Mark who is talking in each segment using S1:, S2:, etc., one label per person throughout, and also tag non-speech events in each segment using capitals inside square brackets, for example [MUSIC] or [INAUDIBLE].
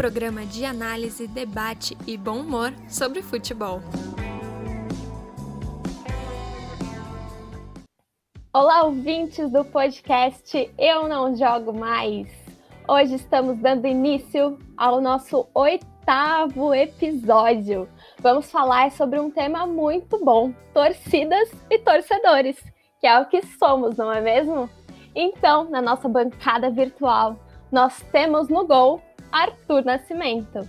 S1: programa de análise, debate e bom humor sobre futebol.
S2: Olá, ouvintes do podcast Eu Não Jogo Mais. Hoje estamos dando início ao nosso oitavo episódio. Vamos falar sobre um tema muito bom: torcidas e torcedores, que é o que somos, não é mesmo? Então, na nossa bancada virtual, nós temos no gol Arthur Nascimento.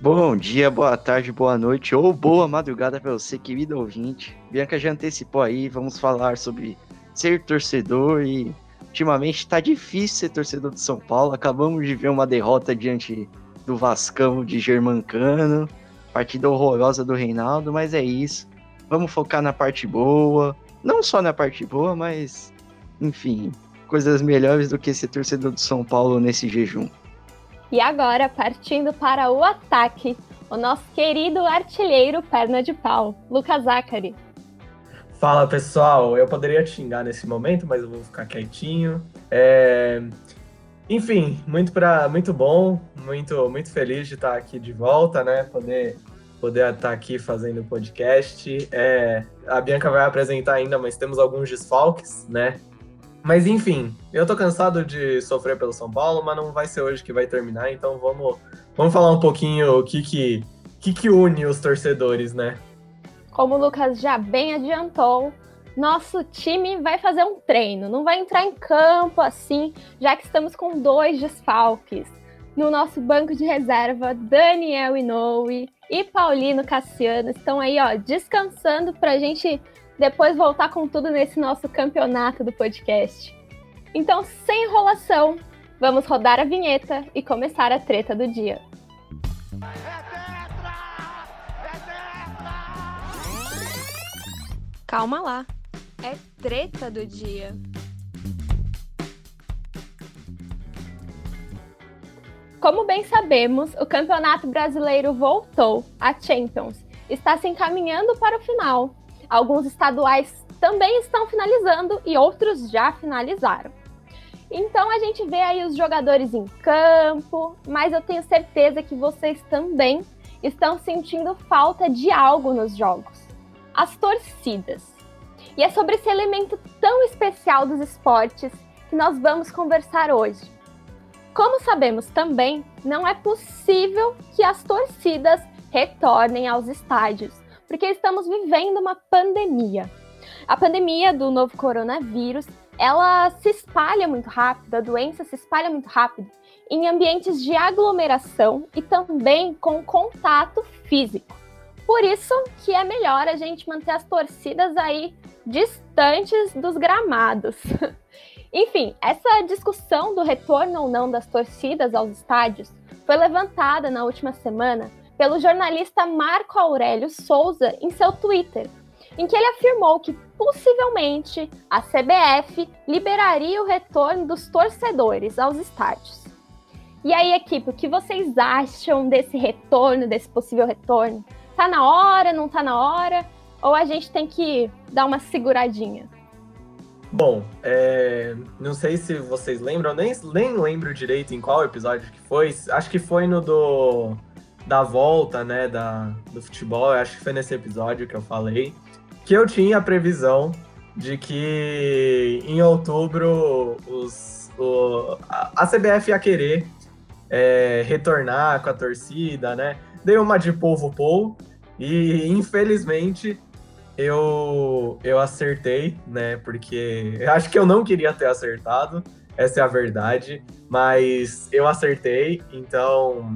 S3: Bom dia, boa tarde, boa noite ou boa madrugada para você, querido ouvinte. Bianca já antecipou aí, vamos falar sobre ser torcedor e ultimamente tá difícil ser torcedor de São Paulo. Acabamos de ver uma derrota diante do Vascão de Germancano, partida horrorosa do Reinaldo, mas é isso. Vamos focar na parte boa, não só na parte boa, mas enfim, coisas melhores do que ser torcedor de São Paulo nesse jejum.
S2: E agora, partindo para o ataque, o nosso querido artilheiro perna de pau, Lucas Zachary.
S4: Fala pessoal, eu poderia xingar nesse momento, mas eu vou ficar quietinho. É... Enfim, muito, pra... muito bom, muito, muito feliz de estar aqui de volta, né? Poder, poder estar aqui fazendo o podcast. É... A Bianca vai apresentar ainda, mas temos alguns desfalques, né? Mas enfim, eu tô cansado de sofrer pelo São Paulo, mas não vai ser hoje que vai terminar, então vamos, vamos falar um pouquinho o que que, que, que une os torcedores, né?
S2: Como o Lucas já bem adiantou, nosso time vai fazer um treino, não vai entrar em campo assim, já que estamos com dois desfalques. No nosso banco de reserva, Daniel Inoue e Paulino Cassiano estão aí, ó, descansando para a gente depois voltar com tudo nesse nosso campeonato do podcast. Então, sem enrolação, vamos rodar a vinheta e começar a treta do dia.
S1: Calma lá, é treta do dia.
S2: Como bem sabemos, o Campeonato Brasileiro voltou, a Champions, está se encaminhando para o final. Alguns estaduais também estão finalizando e outros já finalizaram. Então a gente vê aí os jogadores em campo, mas eu tenho certeza que vocês também estão sentindo falta de algo nos jogos as torcidas. E é sobre esse elemento tão especial dos esportes que nós vamos conversar hoje. Como sabemos também, não é possível que as torcidas retornem aos estádios, porque estamos vivendo uma pandemia. A pandemia do novo coronavírus, ela se espalha muito rápido, a doença se espalha muito rápido em ambientes de aglomeração e também com contato físico. Por isso que é melhor a gente manter as torcidas aí distantes dos gramados. [LAUGHS] Enfim, essa discussão do retorno ou não das torcidas aos estádios foi levantada na última semana pelo jornalista Marco Aurélio Souza em seu Twitter, em que ele afirmou que possivelmente a CBF liberaria o retorno dos torcedores aos estádios. E aí, equipe, o que vocês acham desse retorno, desse possível retorno? tá na hora, não tá na hora? Ou a gente tem que dar uma seguradinha?
S4: Bom, é, não sei se vocês lembram, nem, nem lembro direito em qual episódio que foi. Acho que foi no do da volta, né, da, do futebol. Acho que foi nesse episódio que eu falei que eu tinha a previsão de que em outubro os, o, a, CBF ia querer é, retornar com a torcida, né? dei uma de polvo pou e infelizmente eu eu acertei, né? Porque eu acho que eu não queria ter acertado, essa é a verdade, mas eu acertei, então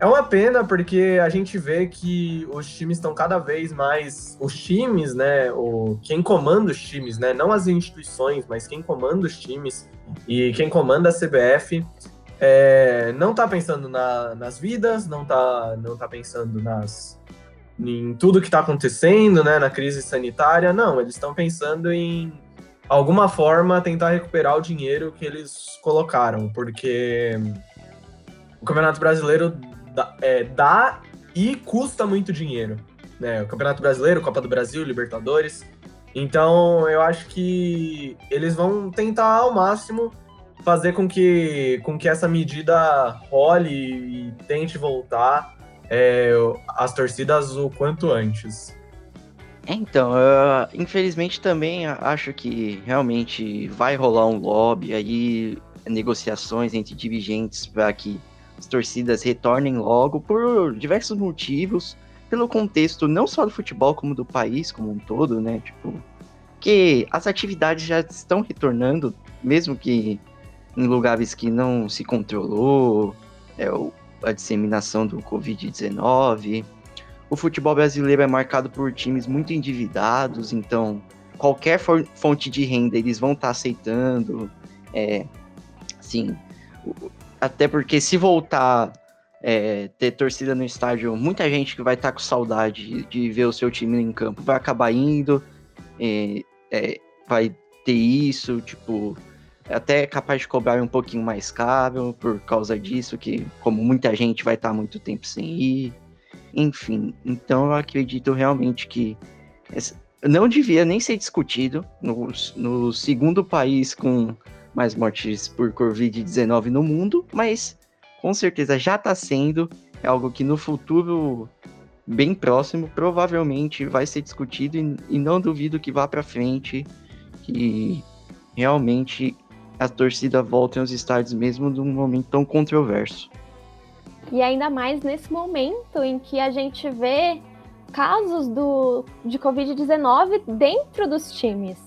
S4: é uma pena porque a gente vê que os times estão cada vez mais. Os times, né? O, quem comanda os times, né? Não as instituições, mas quem comanda os times e quem comanda a CBF é, não está pensando na, nas vidas, não está não tá pensando nas, em tudo que está acontecendo, né, na crise sanitária, não, eles estão pensando em alguma forma tentar recuperar o dinheiro que eles colocaram, porque o Campeonato Brasileiro dá, é, dá e custa muito dinheiro, né, o Campeonato Brasileiro, Copa do Brasil, Libertadores, Então, eu acho que eles vão tentar ao máximo fazer com que, com que essa medida role e tente voltar é, as torcidas o quanto antes.
S3: É, então, infelizmente também acho que realmente vai rolar um lobby aí, negociações entre dirigentes para que as torcidas retornem logo por diversos motivos, pelo contexto não só do futebol como do país como um todo, né? Tipo, que as atividades já estão retornando, mesmo que em lugares que não se controlou, é, a disseminação do Covid-19. O futebol brasileiro é marcado por times muito endividados, então qualquer fonte de renda eles vão estar tá aceitando. É, sim, até porque se voltar é, ter torcida no estádio, muita gente que vai estar tá com saudade de ver o seu time em campo vai acabar indo, é, é, vai ter isso, tipo, até capaz de cobrar um pouquinho mais caro por causa disso, que como muita gente vai estar tá muito tempo sem ir, enfim. Então eu acredito realmente que não devia nem ser discutido no, no segundo país com mais mortes por Covid-19 no mundo, mas com certeza já está sendo. É algo que no futuro bem próximo provavelmente vai ser discutido e, e não duvido que vá para frente que realmente a torcida volte aos estádios mesmo num momento tão controverso.
S2: E ainda mais nesse momento em que a gente vê casos do, de Covid-19 dentro dos times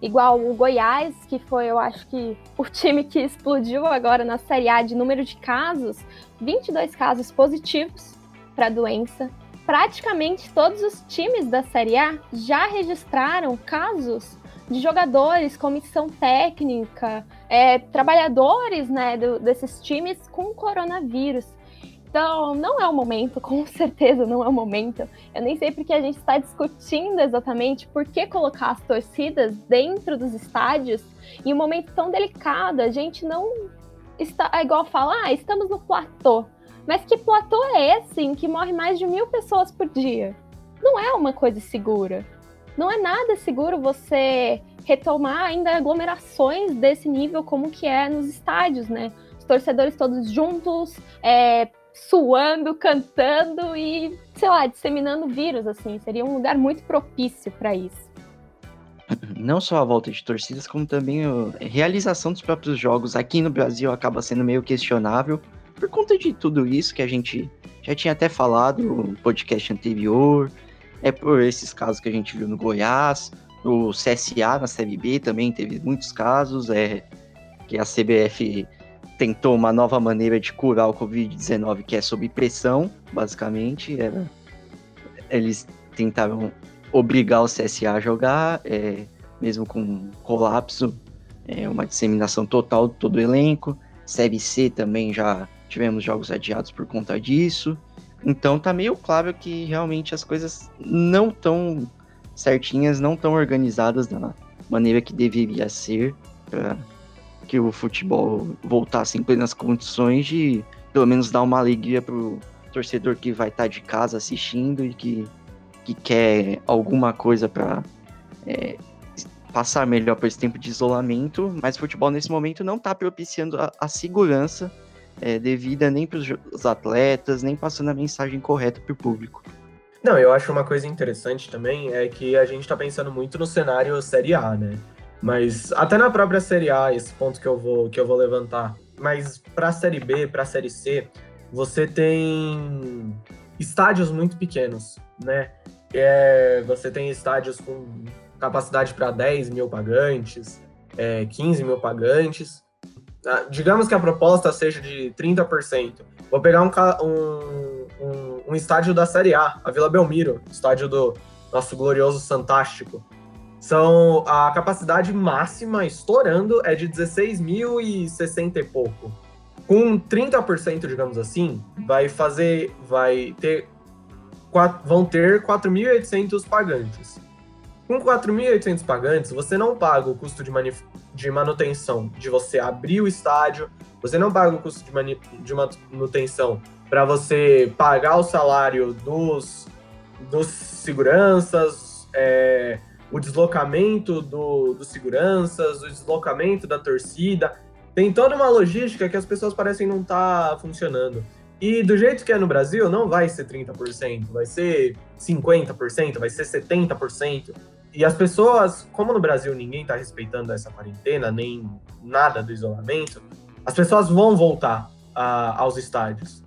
S2: igual o Goiás, que foi, eu acho que, o time que explodiu agora na Série A de número de casos, 22 casos positivos para a doença. Praticamente todos os times da Série A já registraram casos de jogadores, comissão técnica, é, trabalhadores né, do, desses times com coronavírus. Então, não é o momento, [LAUGHS] com certeza não é o momento. Eu nem sei porque a gente está discutindo exatamente por que colocar as torcidas dentro dos estádios em um momento tão delicado. A gente não está, é igual falar, ah, estamos no platô. Mas que platô é esse em que morre mais de mil pessoas por dia? Não é uma coisa segura. Não é nada seguro você retomar ainda aglomerações desse nível como que é nos estádios, né? Os torcedores todos juntos, é, suando, cantando e, sei lá, disseminando vírus, assim. Seria um lugar muito propício para isso.
S3: Não só a volta de torcidas, como também a realização dos próprios jogos aqui no Brasil acaba sendo meio questionável por conta de tudo isso que a gente já tinha até falado no podcast anterior. É por esses casos que a gente viu no Goiás, no CSA na Série B também teve muitos casos, é que a CBF tentou uma nova maneira de curar o Covid-19, que é sob pressão, basicamente. Era, eles tentaram obrigar o CSA a jogar, é, mesmo com colapso, é, uma disseminação total de todo o elenco. Série C também já tivemos jogos adiados por conta disso. Então tá meio claro que realmente as coisas não tão certinhas, não tão organizadas da maneira que deveria ser para que o futebol voltasse em plenas condições de pelo menos dar uma alegria pro torcedor que vai estar tá de casa assistindo e que, que quer alguma coisa para é, passar melhor por esse tempo de isolamento, mas o futebol nesse momento não está propiciando a, a segurança é, devida nem para os atletas, nem passando a mensagem correta para o público.
S4: Não, eu acho uma coisa interessante também é que a gente está pensando muito no cenário Série A, né? Mas até na própria Série A, esse ponto que eu vou, que eu vou levantar. Mas para a Série B, para a Série C, você tem estádios muito pequenos, né? É, você tem estádios com capacidade para 10 mil pagantes, é, 15 mil pagantes. Ah, digamos que a proposta seja de 30%. Vou pegar um, um, um, um estádio da Série A, a Vila Belmiro, estádio do nosso glorioso Santástico. São a capacidade máxima estourando é de 16.060 e pouco. Com 30%, digamos assim, vai fazer vai ter vão ter 4.800 pagantes. Com 4.800 pagantes, você não paga o custo de, de, manutenção de você abrir o estádio, você não paga o custo de, de manutenção para você pagar o salário dos, dos seguranças, é, o deslocamento do, dos seguranças, o deslocamento da torcida. Tem toda uma logística que as pessoas parecem não estar tá funcionando. E do jeito que é no Brasil, não vai ser 30%, vai ser 50%, vai ser 70%. E as pessoas, como no Brasil ninguém está respeitando essa quarentena, nem nada do isolamento, as pessoas vão voltar a, aos estádios.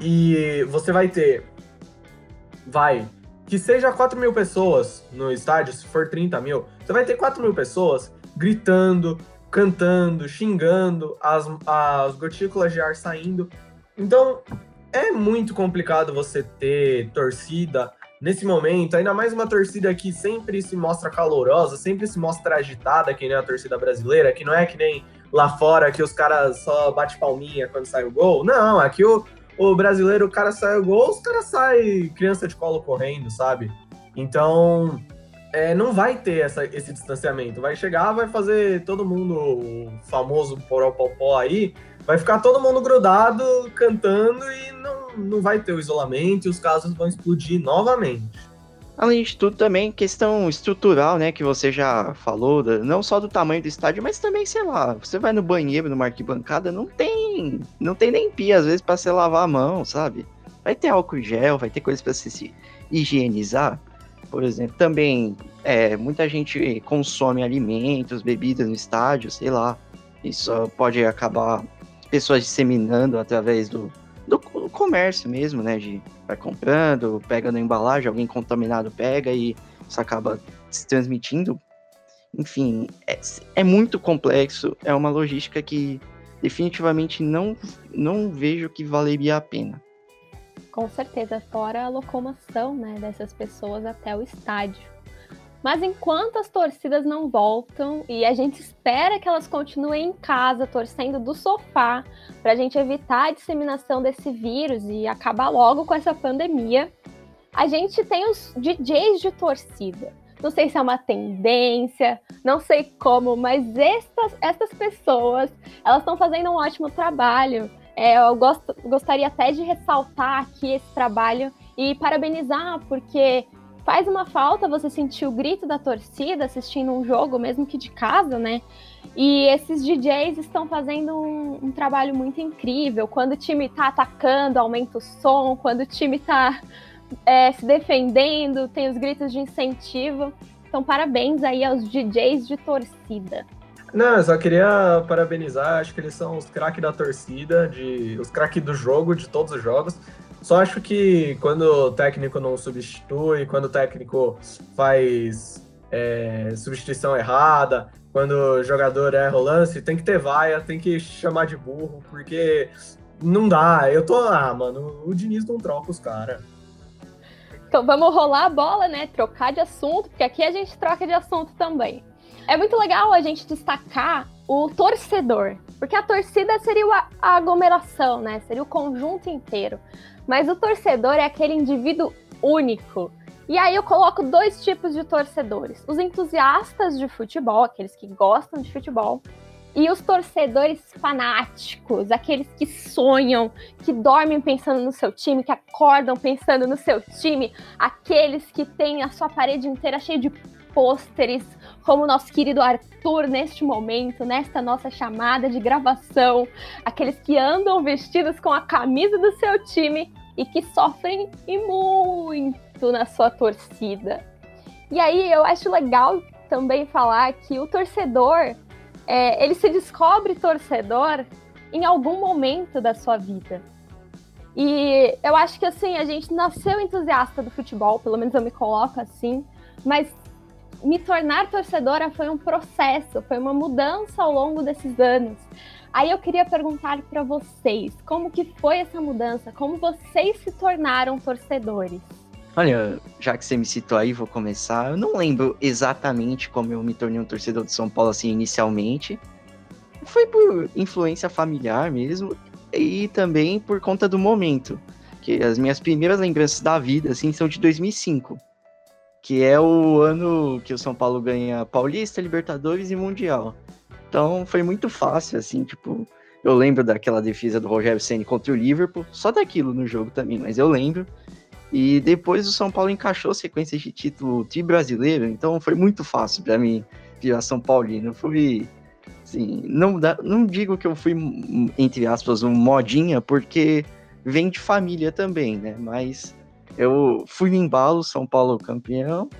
S4: E você vai ter, vai, que seja 4 mil pessoas no estádio, se for 30 mil, você vai ter 4 mil pessoas gritando, cantando, xingando, as, as gotículas de ar saindo. Então, é muito complicado você ter torcida nesse momento, ainda mais uma torcida que sempre se mostra calorosa, sempre se mostra agitada, que nem a torcida brasileira, que não é que nem lá fora que os caras só bate palminha quando sai o gol. Não, aqui o, o brasileiro, o cara sai o gol, os caras sai criança de colo correndo, sabe? Então, é, não vai ter essa, esse distanciamento. Vai chegar, vai fazer todo mundo o famoso poró-popó aí, vai ficar todo mundo grudado, cantando e não, não vai ter o isolamento e os casos vão explodir novamente.
S3: Além de tudo, também questão estrutural, né, que você já falou, não só do tamanho do estádio, mas também, sei lá, você vai no banheiro, numa arquibancada, não tem, não tem nem pia, às vezes, para você lavar a mão, sabe? Vai ter álcool gel, vai ter coisas para se higienizar, por exemplo. Também, é, muita gente consome alimentos, bebidas no estádio, sei lá. Isso pode acabar pessoas disseminando através do, do comércio mesmo, né? De vai comprando, pega na embalagem, alguém contaminado pega e isso acaba se transmitindo. Enfim, é, é muito complexo, é uma logística que definitivamente não, não vejo que valeria a pena.
S2: Com certeza, fora a locomoção né, dessas pessoas até o estádio. Mas enquanto as torcidas não voltam e a gente espera que elas continuem em casa, torcendo do sofá, para a gente evitar a disseminação desse vírus e acabar logo com essa pandemia, a gente tem os DJs de torcida. Não sei se é uma tendência, não sei como, mas estas, estas pessoas, elas estão fazendo um ótimo trabalho. É, eu gostaria até de ressaltar aqui esse trabalho e parabenizar, porque faz uma falta você sentir o grito da torcida assistindo um jogo, mesmo que de casa, né? E esses DJs estão fazendo um, um trabalho muito incrível. Quando o time tá atacando, aumenta o som. Quando o time tá é, se defendendo, tem os gritos de incentivo. Então, parabéns aí aos DJs de torcida.
S4: Não, só queria parabenizar, acho que eles são os craques da torcida, de, os craques do jogo, de todos os jogos. Só acho que quando o técnico não substitui, quando o técnico faz é, substituição errada, quando o jogador erra o lance, tem que ter vaia, tem que chamar de burro, porque não dá. Eu tô, ah, mano, o Diniz não troca os caras.
S2: Então vamos rolar a bola, né? Trocar de assunto, porque aqui a gente troca de assunto também. É muito legal a gente destacar o torcedor, porque a torcida seria a aglomeração, né? Seria o conjunto inteiro. Mas o torcedor é aquele indivíduo único. E aí eu coloco dois tipos de torcedores: os entusiastas de futebol, aqueles que gostam de futebol, e os torcedores fanáticos, aqueles que sonham, que dormem pensando no seu time, que acordam pensando no seu time, aqueles que têm a sua parede inteira cheia de pôsteres, como o nosso querido Arthur neste momento, nesta nossa chamada de gravação, aqueles que andam vestidos com a camisa do seu time e que sofrem e muito na sua torcida. E aí eu acho legal também falar que o torcedor, é, ele se descobre torcedor em algum momento da sua vida. E eu acho que assim, a gente nasceu entusiasta do futebol, pelo menos eu me coloco assim, mas me tornar torcedora foi um processo, foi uma mudança ao longo desses anos. Aí eu queria perguntar para vocês, como que foi essa mudança? Como vocês se tornaram torcedores?
S3: Olha, já que você me citou aí, vou começar. Eu não lembro exatamente como eu me tornei um torcedor de São Paulo assim inicialmente. Foi por influência familiar mesmo e também por conta do momento, que as minhas primeiras lembranças da vida assim são de 2005, que é o ano que o São Paulo ganha Paulista, Libertadores e Mundial. Então foi muito fácil, assim, tipo, eu lembro daquela defesa do Rogério Ceni contra o Liverpool, só daquilo no jogo também, mas eu lembro. E depois o São Paulo encaixou sequência de título de brasileiro, então foi muito fácil para mim virar São Paulino. Fui, assim, não, dá, não digo que eu fui, entre aspas, um modinha, porque vem de família também, né? Mas eu fui no embalo, São Paulo campeão.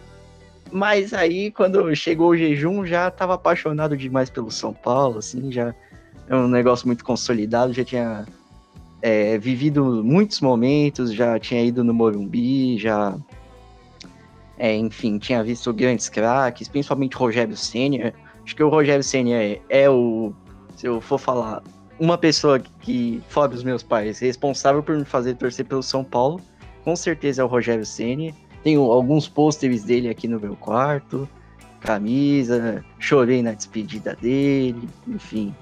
S3: Mas aí, quando chegou o jejum, já estava apaixonado demais pelo São Paulo, assim, já é um negócio muito consolidado, já tinha é, vivido muitos momentos, já tinha ido no Morumbi, já. É, enfim, tinha visto grandes craques, principalmente Rogério Senna. Acho que o Rogério Senna é, é, o. Se eu for falar, uma pessoa que, fora dos meus pais, responsável por me fazer torcer pelo São Paulo, com certeza é o Rogério Senna. Tenho alguns pôsteres dele aqui no meu quarto, camisa, chorei na despedida dele, enfim.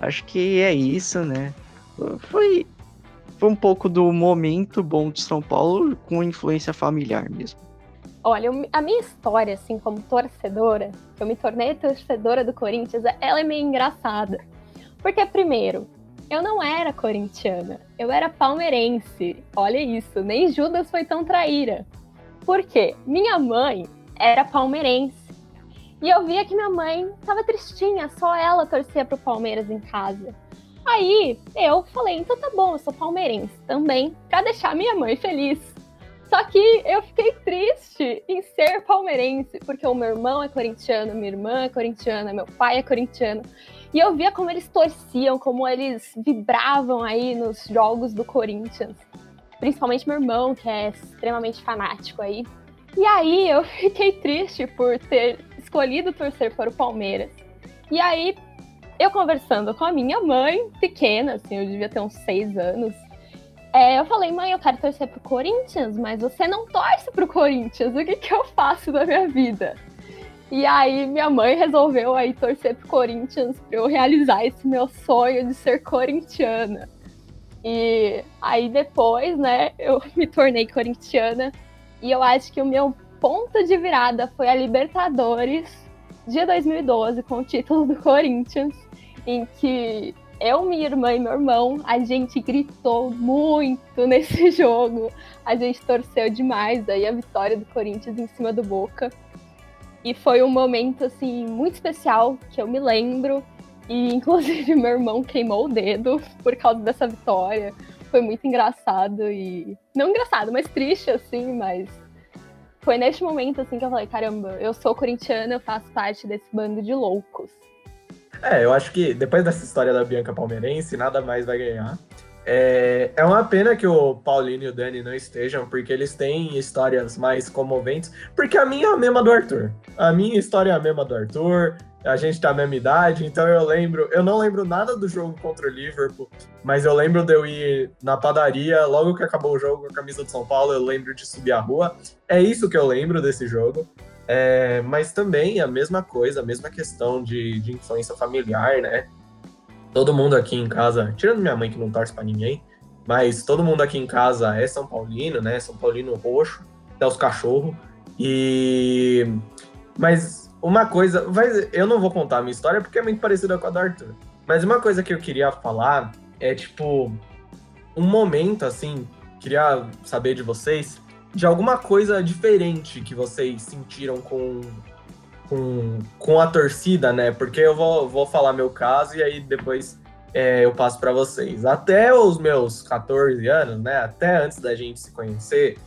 S3: Acho que é isso, né? foi, foi um pouco do momento bom de São Paulo com influência familiar mesmo.
S2: Olha, a minha história, assim, como torcedora, eu me tornei torcedora do Corinthians, ela é meio engraçada. Porque, primeiro, eu não era corintiana, eu era palmeirense. Olha isso, nem Judas foi tão traíra. Por quê? Minha mãe era palmeirense. E eu via que minha mãe tava tristinha, só ela torcia pro Palmeiras em casa. Aí eu falei, então tá bom, eu sou palmeirense também, pra deixar minha mãe feliz. Só que eu fiquei triste em ser palmeirense, porque o meu irmão é corintiano, minha irmã é corintiana, meu pai é corintiano. E eu via como eles torciam, como eles vibravam aí nos jogos do Corinthians. Principalmente meu irmão, que é extremamente fanático aí. E aí [LAUGHS] eu fiquei triste por ter escolhido torcer para o Palmeiras. E aí eu conversando com a minha mãe, pequena, assim, eu devia ter uns seis anos, é, eu falei, mãe, eu quero torcer pro Corinthians, mas você não torce pro Corinthians, o que, que eu faço da minha vida? E aí minha mãe resolveu aí torcer pro Corinthians para eu realizar esse meu sonho de ser corintiana. E aí depois, né, eu [LAUGHS] me tornei corintiana e eu acho que o meu ponto de virada foi a Libertadores de 2012 com o título do Corinthians em que eu, minha irmã e meu irmão, a gente gritou muito [LAUGHS] nesse jogo. A gente torceu demais aí a vitória do Corinthians em cima do Boca. E foi um momento assim muito especial que eu me lembro. E inclusive [LAUGHS] meu irmão queimou o dedo por causa dessa vitória. Foi muito engraçado e não engraçado, mas triste assim, mas foi neste momento assim que eu falei, caramba, eu sou corintiana, eu faço parte desse bando de loucos.
S4: É, eu acho que depois dessa história da Bianca Palmeirense, nada mais vai ganhar. É, é uma pena que o Paulinho e o Dani não estejam, porque eles têm histórias mais comoventes. Porque a minha é a mesma do Arthur. A minha história é a mesma do Arthur. A gente tá a mesma idade, então eu lembro. Eu não lembro nada do jogo contra o Liverpool, mas eu lembro de eu ir na padaria logo que acabou o jogo com a camisa de São Paulo. Eu lembro de subir a rua. É isso que eu lembro desse jogo. É, mas também a mesma coisa, a mesma questão de, de influência familiar, né? Todo mundo aqui em casa, tirando minha mãe que não torce para ninguém, mas todo mundo aqui em casa é São Paulino, né? São Paulino roxo, até os cachorros. E. Mas uma coisa. Vai, eu não vou contar a minha história porque é muito parecida com a do Arthur. Mas uma coisa que eu queria falar é, tipo, um momento assim, queria saber de vocês de alguma coisa diferente que vocês sentiram com, com, com a torcida, né? Porque eu vou, vou falar meu caso e aí depois é, eu passo para vocês. Até os meus 14 anos, né? Até antes da gente se conhecer,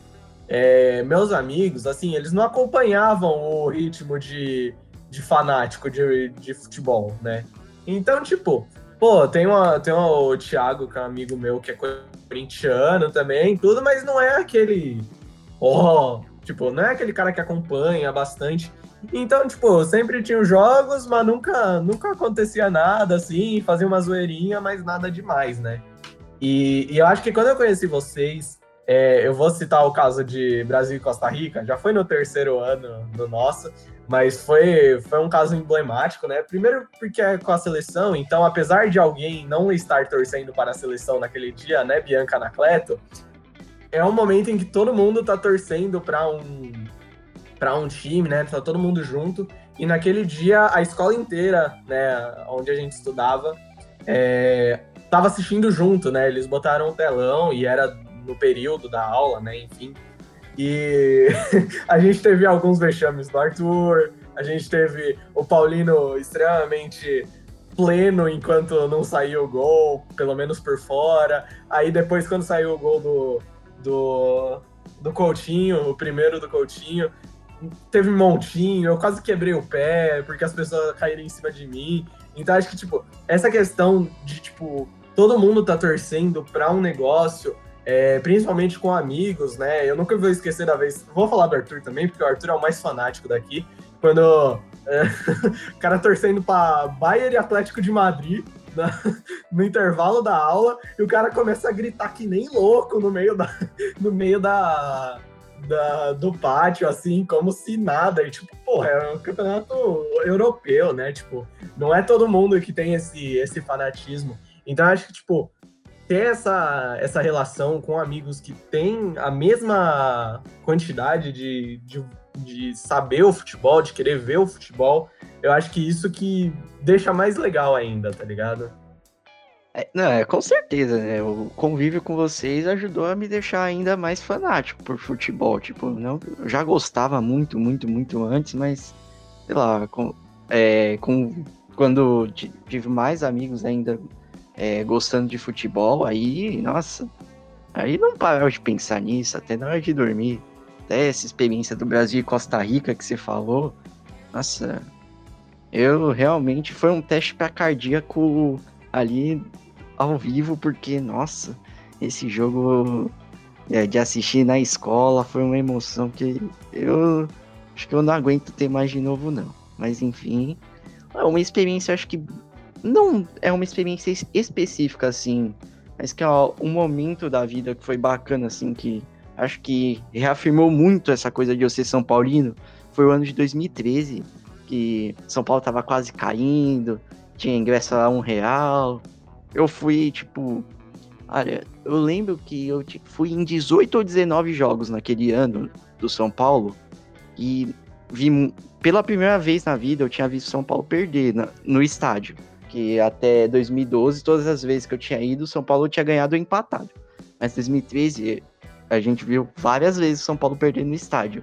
S4: é, meus amigos, assim, eles não acompanhavam o ritmo de, de fanático de, de futebol, né? Então, tipo, pô, tem, uma, tem uma, o Thiago, que é um amigo meu, que é corintiano também, tudo, mas não é aquele ó, oh, tipo, não é aquele cara que acompanha bastante. Então, tipo, sempre tinha jogos, mas nunca, nunca acontecia nada assim, fazia uma zoeirinha, mas nada demais, né? E, e eu acho que quando eu conheci vocês, é, eu vou citar o caso de Brasil e Costa Rica, já foi no terceiro ano do nosso, mas foi, foi um caso emblemático, né? Primeiro porque é com a seleção, então apesar de alguém não estar torcendo para a seleção naquele dia, né, Bianca Anacleto, é um momento em que todo mundo tá torcendo para um para um time, né? Tá todo mundo junto. E naquele dia a escola inteira, né, onde a gente estudava, é, tava assistindo junto, né? Eles botaram um telão e era no período da aula, né? Enfim. E [LAUGHS] a gente teve alguns vexames do Arthur, a gente teve o Paulino extremamente pleno enquanto não saiu o gol, pelo menos por fora. Aí depois, quando saiu o gol do, do, do Coutinho, o primeiro do Coutinho, teve montinho, eu quase quebrei o pé porque as pessoas caíram em cima de mim. Então acho que, tipo, essa questão de, tipo, todo mundo tá torcendo pra um negócio, é, principalmente com amigos, né? Eu nunca vou esquecer da vez. Vou falar do Arthur também, porque o Arthur é o mais fanático daqui. Quando é, [LAUGHS] o cara torcendo pra Bayern e Atlético de Madrid [LAUGHS] no intervalo da aula, e o cara começa a gritar que nem louco no meio da. [LAUGHS] No meio da da, do pátio, assim, como se nada. E, tipo, porra, é um campeonato europeu, né? Tipo, não é todo mundo que tem esse, esse fanatismo. Então, acho que, tipo, ter essa, essa relação com amigos que têm a mesma quantidade de, de, de saber o futebol, de querer ver o futebol, eu acho que isso que deixa mais legal ainda, tá ligado?
S3: É, não, é com certeza, né? O convívio com vocês ajudou a me deixar ainda mais fanático por futebol. Tipo, não, eu já gostava muito, muito, muito antes, mas sei lá, com, é, com quando tive mais amigos ainda é, gostando de futebol, aí, nossa, aí não parava de pensar nisso, até na hora de dormir. Até essa experiência do Brasil e Costa Rica que você falou, nossa, eu realmente foi um teste para cardíaco ali ao vivo, porque, nossa, esse jogo é, de assistir na escola foi uma emoção que eu acho que eu não aguento ter mais de novo, não. Mas enfim, é uma experiência, acho que não é uma experiência específica, assim, mas que é um momento da vida que foi bacana, assim, que acho que reafirmou muito essa coisa de eu ser São Paulino. Foi o ano de 2013, que São Paulo tava quase caindo, tinha ingresso a um real, eu fui, tipo. Olha, eu lembro que eu fui em 18 ou 19 jogos naquele ano do São Paulo e vi pela primeira vez na vida eu tinha visto São Paulo perder na, no estádio. Que até 2012, todas as vezes que eu tinha ido, São Paulo tinha ganhado ou empatado. Mas 2013 a gente viu várias vezes São Paulo perder no estádio.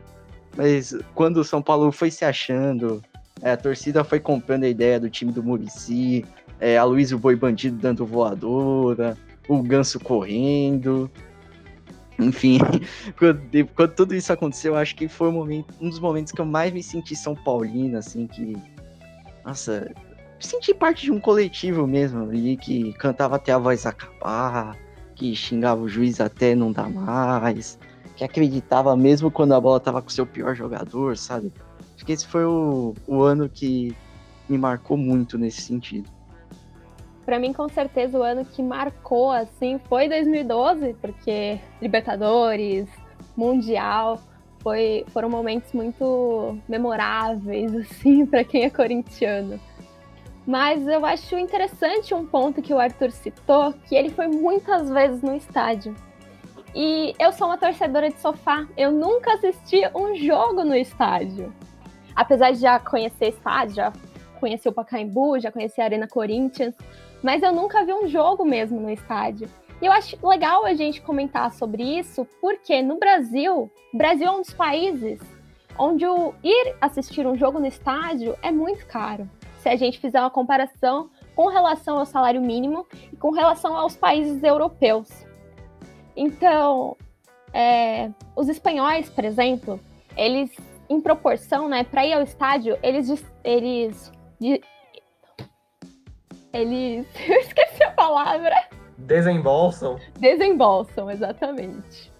S3: Mas quando o São Paulo foi se achando, a torcida foi comprando a ideia do time do Murici, é, a Luiz o Boi Bandido dando voadora, o Ganso correndo. Enfim, [LAUGHS] quando, quando, tudo isso aconteceu, eu acho que foi um, momento, um dos momentos que eu mais me senti São Paulino, assim, que. Nossa, senti parte de um coletivo mesmo ali, que cantava até a voz acabar, que xingava o juiz até não dar mais, que acreditava mesmo quando a bola tava com o seu pior jogador, sabe? Acho que esse foi o, o ano que me marcou muito nesse sentido
S2: para mim, com certeza, o ano que marcou, assim, foi 2012, porque Libertadores, Mundial, foi, foram momentos muito memoráveis, [LAUGHS] assim, para quem é corintiano. Mas eu acho interessante um ponto que o Arthur citou, que ele foi muitas vezes no estádio. E eu sou uma torcedora de sofá, eu nunca assisti um jogo no estádio. Apesar de já conhecer estádio, já conheci o Pacaembu, já conheci a Arena Corinthians, mas eu nunca vi um jogo mesmo no estádio. E eu acho legal a gente comentar sobre isso, porque no Brasil, Brasil é um dos países onde o ir assistir um jogo no estádio é muito caro. Se a gente fizer uma comparação com relação ao salário mínimo e com relação aos países europeus. Então, é, os espanhóis, por exemplo, eles, em proporção, né, para ir ao estádio, eles, eles eles. [LAUGHS] Eu esqueci a palavra.
S4: Desembolsam.
S2: Desembolsam, exatamente.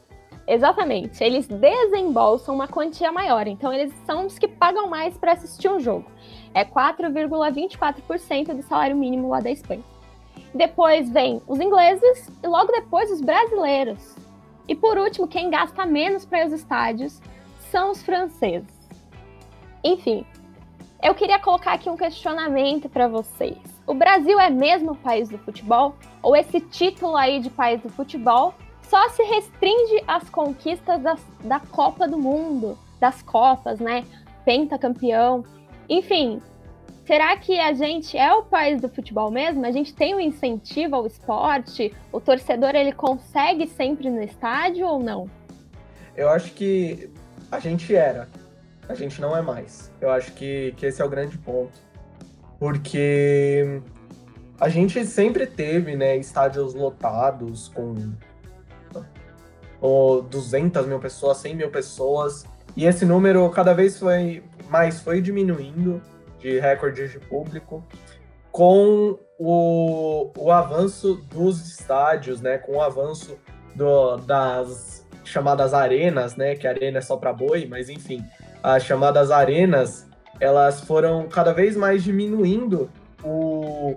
S2: Exatamente. Eles desembolsam uma quantia maior. Então, eles são os que pagam mais para assistir um jogo. É 4,24% do salário mínimo lá da Espanha. Depois vem os ingleses e logo depois os brasileiros. E por último, quem gasta menos para os estádios são os franceses. Enfim, eu queria colocar aqui um questionamento para vocês. O Brasil é mesmo o país do futebol? Ou esse título aí de país do futebol só se restringe às conquistas das, da Copa do Mundo, das Copas, né? Pentacampeão. Enfim, será que a gente é o país do futebol mesmo? A gente tem um incentivo ao esporte? O torcedor ele consegue sempre no estádio ou não?
S4: Eu acho que a gente era, a gente não é mais. Eu acho que, que esse é o grande ponto. Porque a gente sempre teve né, estádios lotados com ou 200 mil pessoas, 100 mil pessoas, e esse número cada vez foi mais foi diminuindo de recordes de público. Com o, o avanço dos estádios, né, com o avanço do, das chamadas arenas, né, que arena é só para boi, mas enfim, as chamadas arenas, elas foram cada vez mais diminuindo o,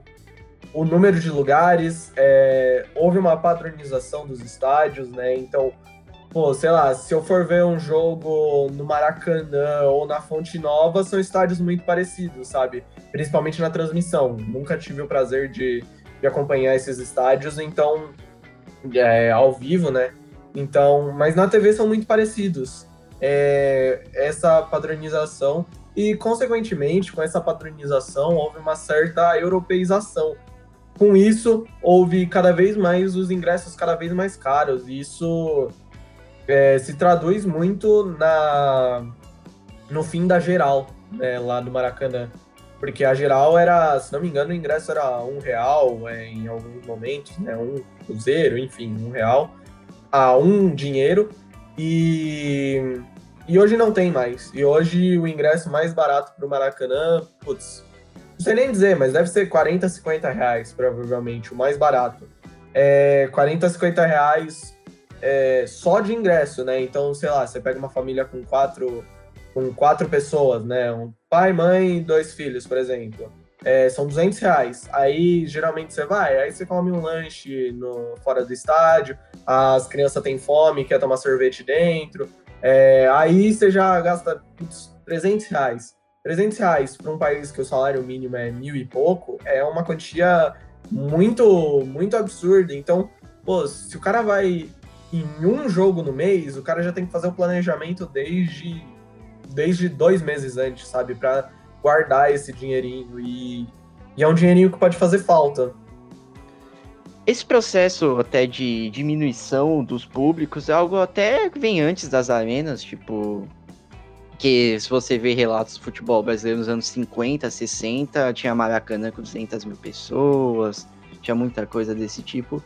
S4: o número de lugares, é, houve uma padronização dos estádios, né? Então, pô, sei lá, se eu for ver um jogo no Maracanã ou na Fonte Nova, são estádios muito parecidos, sabe? Principalmente na transmissão. Nunca tive o prazer de, de acompanhar esses estádios, então, é, ao vivo, né? Então, mas na TV são muito parecidos. É, essa padronização e, consequentemente, com essa padronização, houve uma certa europeização com isso, houve cada vez mais os ingressos cada vez mais caros. E isso é, se traduz muito na no fim da geral, né, lá do Maracanã. Porque a geral era, se não me engano, o ingresso era um real é, em alguns momentos, né? Um cruzeiro, enfim, um real a um dinheiro. E, e hoje não tem mais. E hoje o ingresso mais barato para o Maracanã, putz, não sei nem dizer, mas deve ser 40, 50 reais, provavelmente, o mais barato. É 40, 50 reais é, só de ingresso, né? Então, sei lá, você pega uma família com quatro, com quatro pessoas, né? Um pai, mãe e dois filhos, por exemplo. É, são 200 reais. Aí, geralmente, você vai, aí você come um lanche no, fora do estádio, as crianças têm fome, quer tomar sorvete dentro. É, aí você já gasta putz, 300 reais. 300 reais para um país que o salário mínimo é mil e pouco é uma quantia muito, muito absurda. Então, pô, se o cara vai em um jogo no mês, o cara já tem que fazer o planejamento desde, desde dois meses antes, sabe? Para guardar esse dinheirinho. E, e é um dinheirinho que pode fazer falta.
S3: Esse processo até de diminuição dos públicos é algo até que vem antes das arenas, tipo, porque se você vê relatos do futebol brasileiro nos anos 50, 60, tinha Maracanã com 200 mil pessoas, tinha muita coisa desse tipo.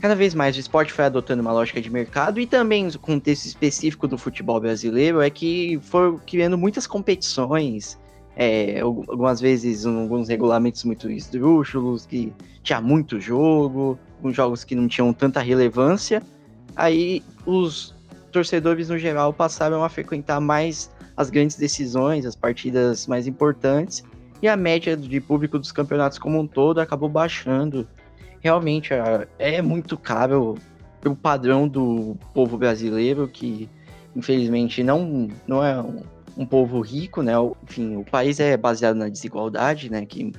S3: Cada vez mais o esporte foi adotando uma lógica de mercado e também o contexto específico do futebol brasileiro é que foram criando muitas competições, é, algumas vezes alguns regulamentos muito esdrúxulos, que tinha muito jogo, com jogos que não tinham tanta relevância. Aí os torcedores no geral passaram a frequentar mais as grandes decisões, as partidas mais importantes, e a média de público dos campeonatos como um todo acabou baixando. Realmente é muito caro pelo padrão do povo brasileiro, que infelizmente não, não é um, um povo rico, né? Enfim, o país é baseado na desigualdade, né? Que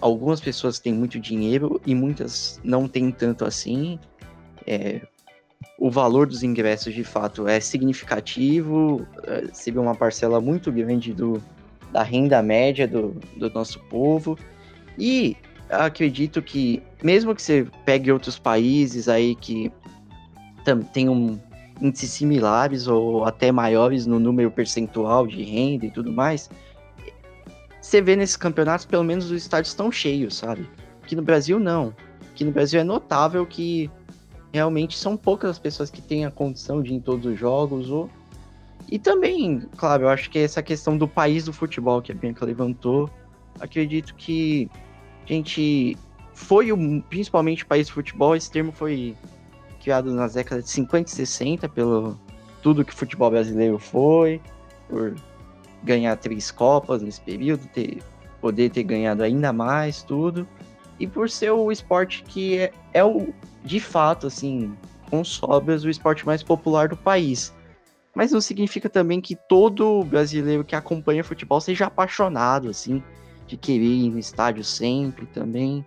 S3: algumas pessoas têm muito dinheiro e muitas não têm tanto assim. É, o valor dos ingressos de fato é significativo, é, seria uma parcela muito grande do, da renda média do, do nosso povo. E acredito que, mesmo que você pegue outros países aí que tem um índices similares ou até maiores no número percentual de renda e tudo mais, você vê nesses campeonatos pelo menos os estádios estão cheios, sabe? Aqui no Brasil não. Aqui no Brasil é notável que realmente são poucas as pessoas que têm a condição de ir em todos os jogos. Ou... E também, claro, eu acho que essa questão do país do futebol que a Bianca levantou, acredito que a gente foi o, principalmente o país do futebol, esse termo foi criado nas décadas de 50 e 60 pelo tudo que o futebol brasileiro foi, por ganhar três copas nesse período, ter, poder ter ganhado ainda mais, tudo e por ser o esporte que é, é o, de fato, assim, com sobras, o esporte mais popular do país. Mas não significa também que todo brasileiro que acompanha futebol seja apaixonado, assim, de querer ir no estádio sempre também.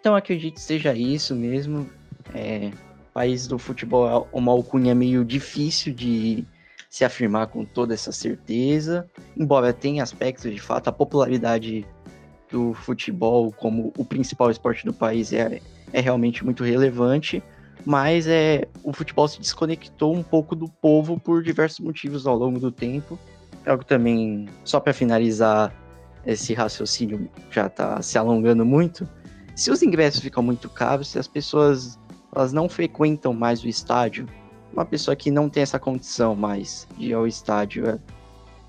S3: Então acredito que seja isso mesmo. É, país do futebol é uma alcunha meio difícil de se afirmar com toda essa certeza, embora tenha aspectos de fato, a popularidade do futebol como o principal esporte do país é, é realmente muito relevante, mas é, o futebol se desconectou um pouco do povo por diversos motivos ao longo do tempo. É algo também, só para finalizar esse raciocínio já está se alongando muito, se os ingressos ficam muito caros, se as pessoas elas não frequentam mais o estádio, uma pessoa que não tem essa condição mais de ir ao estádio, é,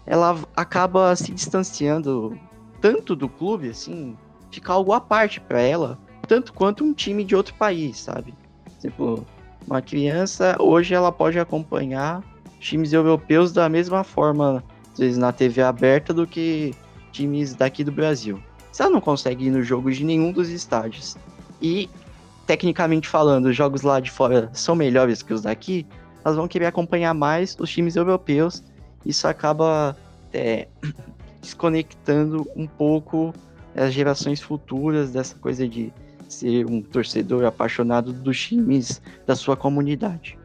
S3: ela acaba se distanciando tanto do clube, assim, fica algo à parte para ela, tanto quanto um time de outro país, sabe? Tipo, uma criança hoje ela pode acompanhar times europeus da mesma forma, às vezes na TV aberta, do que times daqui do Brasil. Se ela não consegue ir no jogo de nenhum dos estádios e tecnicamente falando, os jogos lá de fora são melhores que os daqui, elas vão querer acompanhar mais os times europeus. Isso acaba é, [CLEARS THROAT] desconectando um pouco as gerações futuras dessa coisa de ser um torcedor apaixonado dos times da sua comunidade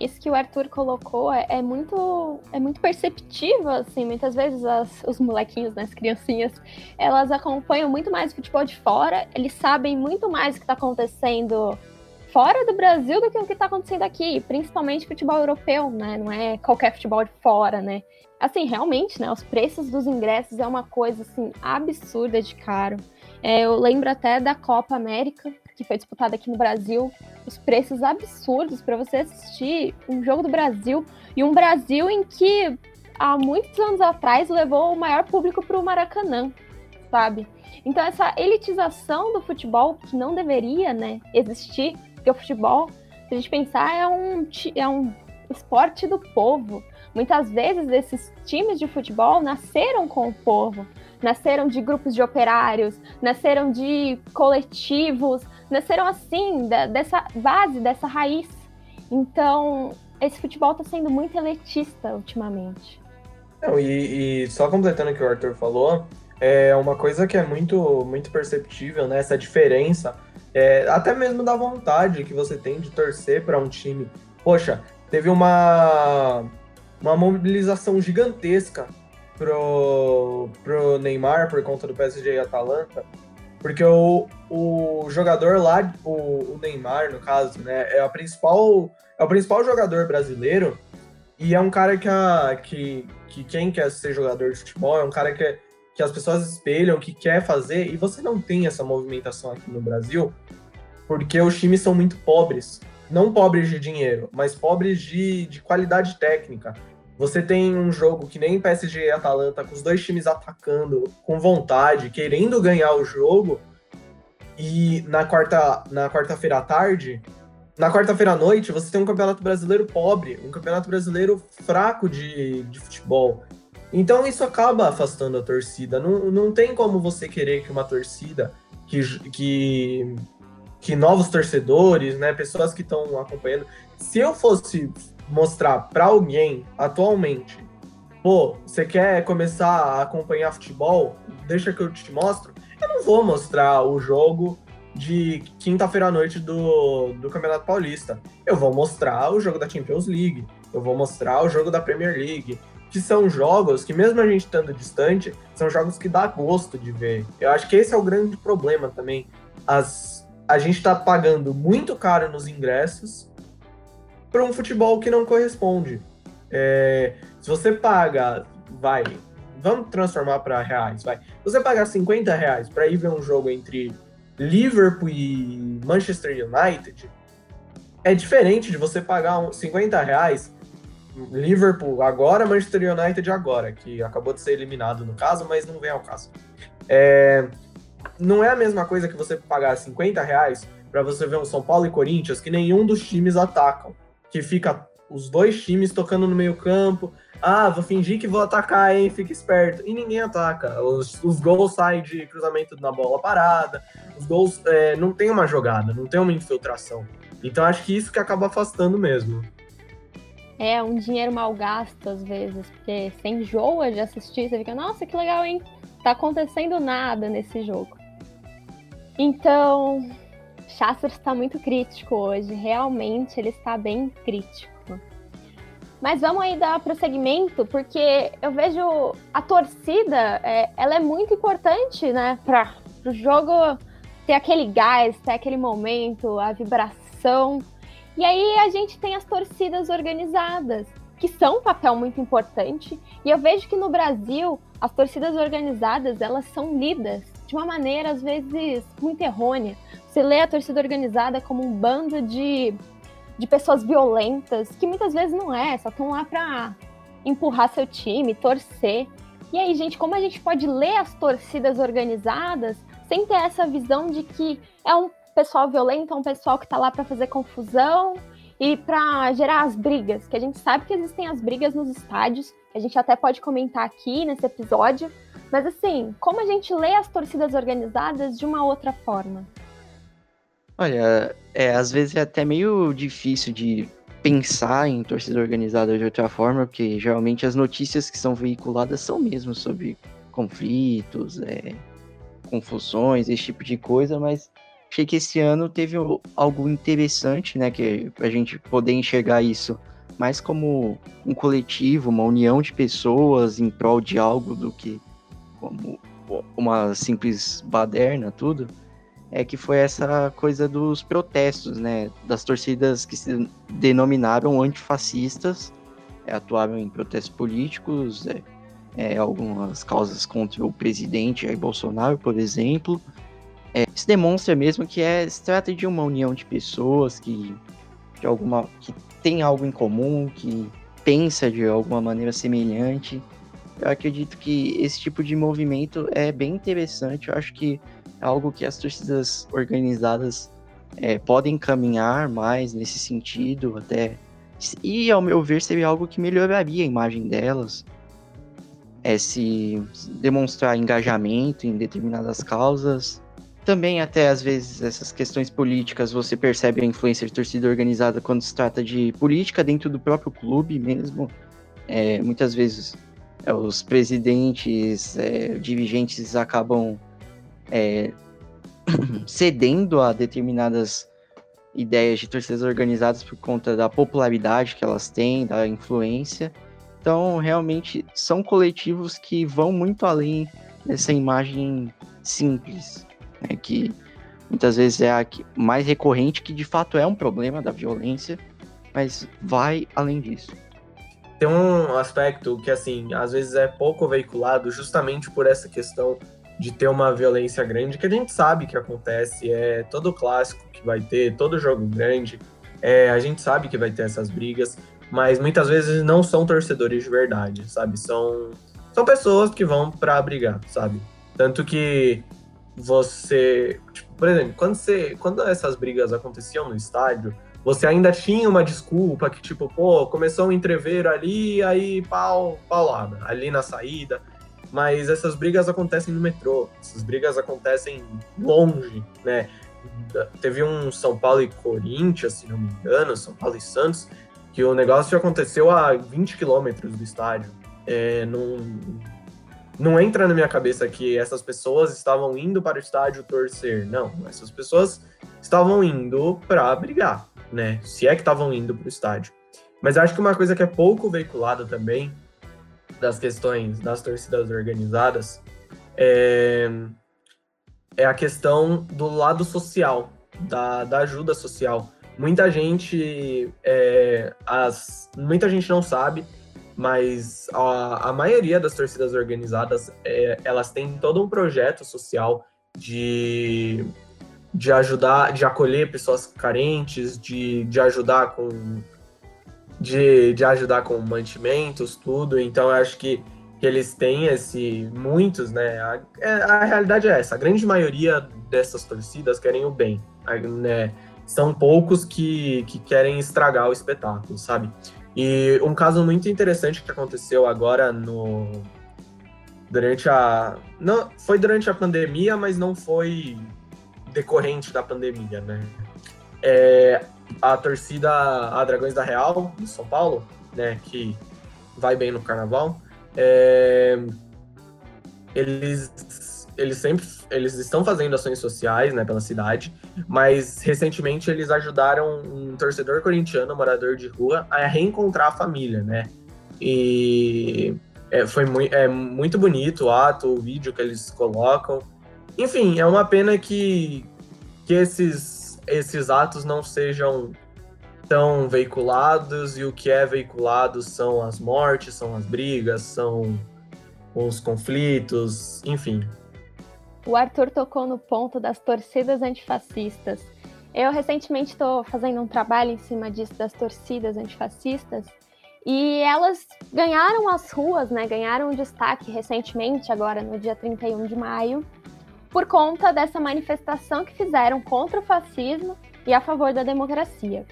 S2: isso que o Arthur colocou é, é, muito é muito perceptível, assim, muitas vezes as, os molequinhos, né, as criancinhas, elas acompanham muito mais o futebol de fora, eles sabem muito mais o que está acontecendo fora do Brasil do que o que está acontecendo aqui, principalmente futebol europeu, né, não é qualquer futebol de fora, né. Assim, realmente, né, os preços dos ingressos é uma coisa, assim, absurda de caro. É, eu lembro até da Copa América, que foi disputada aqui no Brasil, os preços absurdos para você assistir um jogo do Brasil e um Brasil em que há muitos anos atrás levou o maior público para o Maracanã, sabe? Então essa elitização do futebol que não deveria, né, existir, porque o futebol, se a gente pensar, é um é um esporte do povo. Muitas vezes esses times de futebol nasceram com o povo, nasceram de grupos de operários, nasceram de coletivos, nasceram assim, da, dessa base, dessa raiz. Então, esse futebol está sendo muito elitista ultimamente.
S4: Não, e, e, só completando o que o Arthur falou, é uma coisa que é muito, muito perceptível, né? Essa diferença, é, até mesmo da vontade que você tem de torcer para um time. Poxa, teve uma, uma mobilização gigantesca pro, pro Neymar por conta do PSG e Atalanta, porque o, o jogador lá, o, o, Neymar, no caso, né, é, a principal, é o principal jogador brasileiro e é um cara que, a, que, que quem quer ser jogador de futebol é um cara que, que as pessoas espelham, que quer fazer, e você não tem essa movimentação aqui no Brasil porque os times são muito pobres. Não pobres de dinheiro, mas pobres de, de qualidade técnica. Você tem um jogo que nem PSG e Atalanta, com os dois times atacando com vontade, querendo ganhar o jogo. E na quarta na quarta-feira à tarde, na quarta-feira à noite, você tem um campeonato brasileiro pobre, um campeonato brasileiro fraco de, de futebol. Então isso acaba afastando a torcida. Não, não tem como você querer que uma torcida, que, que, que novos torcedores, né, pessoas que estão acompanhando. Se eu fosse mostrar para alguém atualmente, pô, você quer começar a acompanhar futebol? Deixa que eu te mostro. Eu não vou mostrar o jogo de quinta-feira à noite do, do Campeonato Paulista. Eu vou mostrar o jogo da Champions League. Eu vou mostrar o jogo da Premier League. Que são jogos que, mesmo a gente estando distante, são jogos que dá gosto de ver. Eu acho que esse é o grande problema também. As, a gente está pagando muito caro nos ingressos para um futebol que não corresponde. É, se você paga, vai, vamos transformar para reais, vai. Se você pagar 50 reais para ir ver um jogo entre Liverpool e Manchester United, é diferente de você pagar 50 reais Liverpool agora, Manchester United agora, que acabou de ser eliminado no caso, mas não vem ao caso. É, não é a mesma coisa que você pagar 50 reais para você ver um São Paulo e Corinthians que nenhum dos times atacam que fica os dois times tocando no meio campo. Ah, vou fingir que vou atacar, hein? Fica esperto. E ninguém ataca. Os, os gols saem de cruzamento na bola parada. Os gols é, não tem uma jogada, não tem uma infiltração. Então acho que isso que acaba afastando mesmo.
S2: É, um dinheiro mal gasto às vezes, porque você enjoa de assistir, você fica, nossa, que legal, hein? Tá acontecendo nada nesse jogo. Então, Chasser está muito crítico hoje, realmente ele está bem crítico. Mas vamos aí dar prosseguimento, porque eu vejo a torcida, é, ela é muito importante, né, para o jogo ter aquele gás, ter aquele momento, a vibração. E aí a gente tem as torcidas organizadas, que são um papel muito importante. E eu vejo que no Brasil as torcidas organizadas elas são lidas de uma maneira às vezes muito errônea. Você lê a torcida organizada como um bando de de pessoas violentas, que muitas vezes não é, só estão lá para empurrar seu time, torcer. E aí, gente, como a gente pode ler as torcidas organizadas sem ter essa visão de que é um pessoal violento, é um pessoal que está lá para fazer confusão e para gerar as brigas, que a gente sabe que existem as brigas nos estádios, a gente até pode comentar aqui nesse episódio, mas assim, como a gente lê as torcidas organizadas de uma outra forma?
S3: Olha, é, às vezes é até meio difícil de pensar em torcida organizada de outra forma, porque geralmente as notícias que são veiculadas são mesmo sobre conflitos, é, confusões, esse tipo de coisa, mas achei que esse ano teve algo interessante, né, que a gente poder enxergar isso mais como um coletivo, uma união de pessoas em prol de algo do que como uma simples baderna, tudo é que foi essa coisa dos protestos, né? Das torcidas que se denominaram antifascistas, é, atuavam em protestos políticos, é, é, algumas causas contra o presidente Jair Bolsonaro, por exemplo. É, isso demonstra mesmo que é, se trata de uma união de pessoas que, de alguma, que tem algo em comum, que pensa de alguma maneira semelhante. Eu acredito que esse tipo de movimento é bem interessante. Eu acho que é algo que as torcidas organizadas é, podem caminhar mais nesse sentido, até. E, ao meu ver, seria algo que melhoraria a imagem delas. É se demonstrar engajamento em determinadas causas. Também, até às vezes, essas questões políticas, você percebe a influência de torcida organizada quando se trata de política dentro do próprio clube mesmo. É, muitas vezes, é, os presidentes, é, dirigentes acabam é, [CLEARS THROAT] cedendo a determinadas ideias de torcidas organizadas por conta da popularidade que elas têm, da influência. Então, realmente, são coletivos que vão muito além dessa imagem simples, né, que muitas vezes é a mais recorrente, que de fato é um problema da violência, mas vai além disso.
S4: Tem um aspecto que, assim, às vezes é pouco veiculado justamente por essa questão de ter uma violência grande, que a gente sabe que acontece, é todo clássico que vai ter, todo jogo grande, é, a gente sabe que vai ter essas brigas, mas muitas vezes não são torcedores de verdade, sabe? São, são pessoas que vão para brigar, sabe? Tanto que você, tipo, por exemplo, quando, você, quando essas brigas aconteciam no estádio, você ainda tinha uma desculpa que, tipo, pô, começou um entreveiro ali, aí pau, paulada, ali na saída mas essas brigas acontecem no metrô, essas brigas acontecem longe, né? Teve um São Paulo e Corinthians, se não me engano, São Paulo e Santos, que o negócio aconteceu a 20 quilômetros do estádio. É, não, não entra na minha cabeça que essas pessoas estavam indo para o estádio torcer. Não, essas pessoas estavam indo para brigar, né? Se é que estavam indo para o estádio. Mas acho que uma coisa que é pouco veiculada também das questões das torcidas organizadas é, é a questão do lado social, da, da ajuda social. Muita gente, é, as, muita gente não sabe, mas a, a maioria das torcidas organizadas, é, elas têm todo um projeto social de, de ajudar, de acolher pessoas carentes, de, de ajudar com de, de ajudar com mantimentos, tudo. Então, eu acho que, que eles têm esse. Muitos, né? A, é, a realidade é essa: a grande maioria dessas torcidas querem o bem. Né? São poucos que, que querem estragar o espetáculo, sabe? E um caso muito interessante que aconteceu agora no. Durante a. Não, foi durante a pandemia, mas não foi decorrente da pandemia, né? É, a torcida a Dragões da Real, de São Paulo, né, que vai bem no carnaval, é, eles eles sempre eles estão fazendo ações sociais, né, pela cidade, mas recentemente eles ajudaram um torcedor corintiano, morador de rua, a reencontrar a família, né? E é, foi é muito bonito o ato, o vídeo que eles colocam. Enfim, é uma pena que, que esses, esses atos não sejam tão veiculados e o que é veiculado são as mortes, são as brigas, são os conflitos, enfim.
S2: O Arthur tocou no ponto das torcidas antifascistas. Eu recentemente estou fazendo um trabalho em cima disso, das torcidas antifascistas, e elas ganharam as ruas, né? Ganharam destaque recentemente, agora no dia 31 de maio, por conta dessa manifestação que fizeram contra o fascismo e a favor da democracia.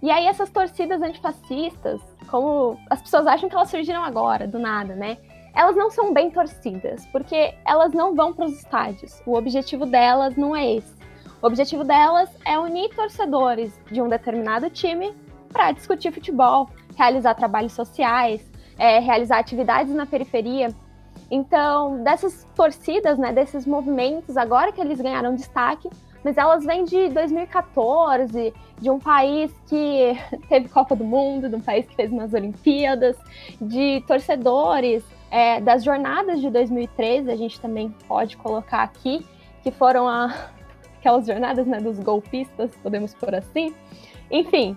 S2: E aí essas torcidas antifascistas, como as pessoas acham que elas surgiram agora, do nada, né? Elas não são bem torcidas, porque elas não vão para os estádios. O objetivo delas não é esse. O objetivo delas é unir torcedores de um determinado time para discutir futebol, realizar trabalhos sociais, é, realizar atividades na periferia. Então, dessas torcidas, né, desses movimentos, agora que eles ganharam destaque, mas elas vêm de 2014, de um país que [LAUGHS] teve Copa do Mundo, de um país que fez umas Olimpíadas, de torcedores é, das jornadas de 2013, a gente também pode colocar aqui, que foram a, [LAUGHS] aquelas jornadas né, dos golpistas, podemos por assim. Enfim,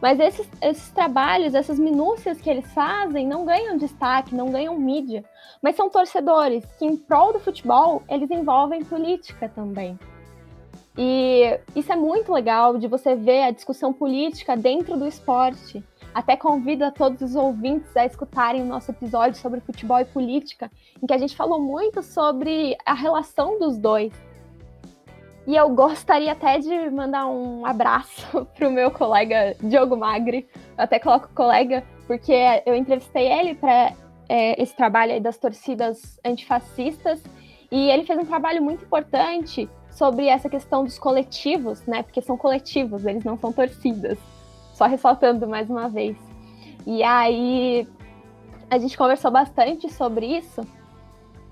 S2: mas esses, esses trabalhos, essas minúcias que eles fazem, não ganham destaque, não ganham mídia. Mas são torcedores que, em prol do futebol, eles envolvem política também. E isso é muito legal de você ver a discussão política dentro do esporte. Até convido a todos os ouvintes a escutarem o nosso episódio sobre futebol e política, em que a gente falou muito sobre a relação dos dois. E eu gostaria até de mandar um abraço [LAUGHS] pro meu colega Diogo Magri. Eu até coloco colega, porque eu entrevistei ele para é, esse trabalho aí das torcidas antifascistas. E ele fez um trabalho muito importante sobre essa questão dos coletivos, né? Porque são coletivos, eles não são torcidas. Só ressaltando mais uma vez. E aí a gente conversou bastante sobre isso.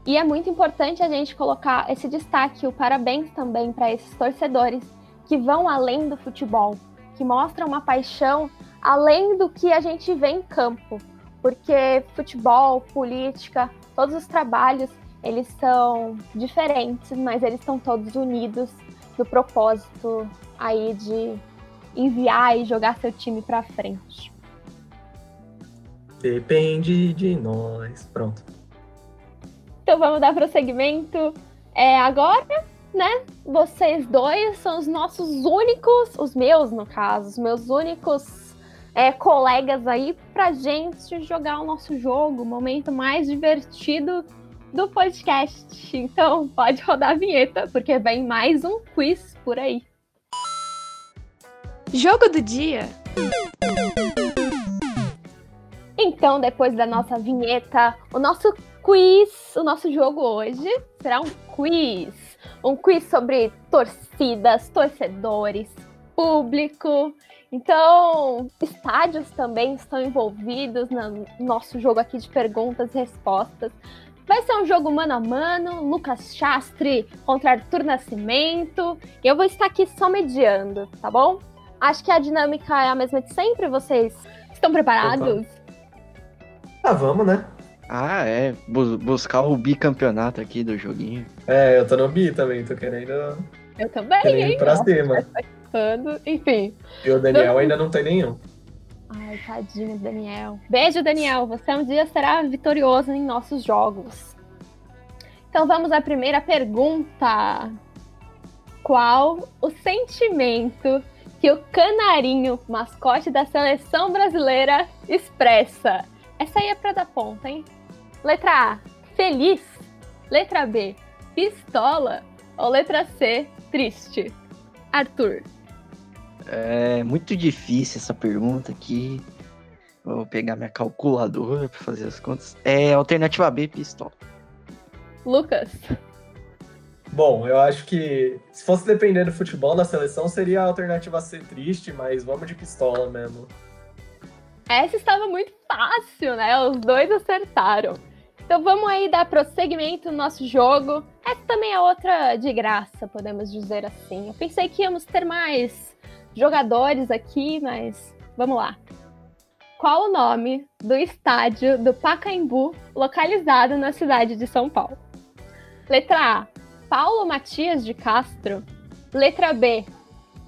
S2: E é muito importante a gente colocar esse destaque, o parabéns também para esses torcedores que vão além do futebol, que mostram uma paixão além do que a gente vê em campo. Porque futebol, política, todos os trabalhos, eles são diferentes, mas eles estão todos unidos no propósito aí de enviar e jogar seu time para frente.
S4: Depende de nós. Pronto.
S2: Então vamos dar prosseguimento. É, agora, né? Vocês dois são os nossos únicos, os meus, no caso, os meus únicos é, colegas aí pra gente jogar o nosso jogo, o momento mais divertido do podcast. Então pode rodar a vinheta, porque vem mais um quiz por aí.
S1: Jogo do dia.
S2: Então, depois da nossa vinheta, o nosso quiz, o nosso jogo hoje será um quiz. Um quiz sobre torcidas, torcedores, público. Então, estádios também estão envolvidos no nosso jogo aqui de perguntas e respostas. Vai ser um jogo mano a mano, Lucas Chastre contra Arthur Nascimento. Eu vou estar aqui só mediando, tá bom? Acho que a dinâmica é a mesma de sempre, vocês estão preparados?
S4: Opa. Ah, vamos, né?
S3: Ah, é. buscar o bicampeonato aqui do joguinho.
S4: É, eu tô no bi também, tô querendo.
S2: Eu também,
S4: querendo
S2: hein?
S4: ir pra cima.
S2: Enfim.
S4: E o Daniel ainda não tem nenhum.
S2: Ai, tadinho, Daniel. Beijo, Daniel. Você um dia será vitorioso em nossos jogos. Então vamos à primeira pergunta. Qual o sentimento que o canarinho, mascote da seleção brasileira, expressa? Essa aí é pra dar ponta, hein? Letra A, feliz. Letra B, pistola. Ou letra C, triste? Arthur.
S3: É muito difícil essa pergunta aqui. Vou pegar minha calculadora para fazer as contas. É alternativa B, pistola.
S2: Lucas.
S4: Bom, eu acho que se fosse depender do futebol da seleção, seria a alternativa C triste, mas vamos de pistola mesmo.
S2: Essa estava muito fácil, né? Os dois acertaram. Então vamos aí dar prosseguimento no nosso jogo. Essa também é outra de graça, podemos dizer assim. Eu pensei que íamos ter mais jogadores aqui, mas vamos lá. Qual o nome do estádio do Pacaembu localizado na cidade de São Paulo? Letra A, Paulo Matias de Castro. Letra B,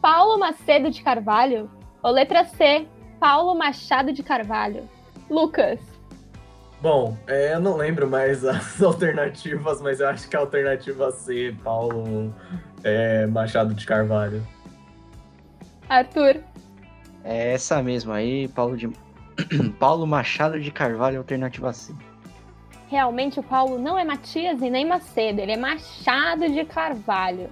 S2: Paulo Macedo de Carvalho. Ou letra C, Paulo Machado de Carvalho. Lucas.
S4: Bom, é, eu não lembro mais [LAUGHS] as alternativas, mas eu acho que a alternativa C, Paulo é, Machado de Carvalho.
S2: Arthur.
S3: É essa mesmo aí, Paulo de [CLEARS THROAT] Paulo Machado de Carvalho, alternativa C.
S2: Realmente o Paulo não é Matias e nem Macedo, ele é Machado de Carvalho.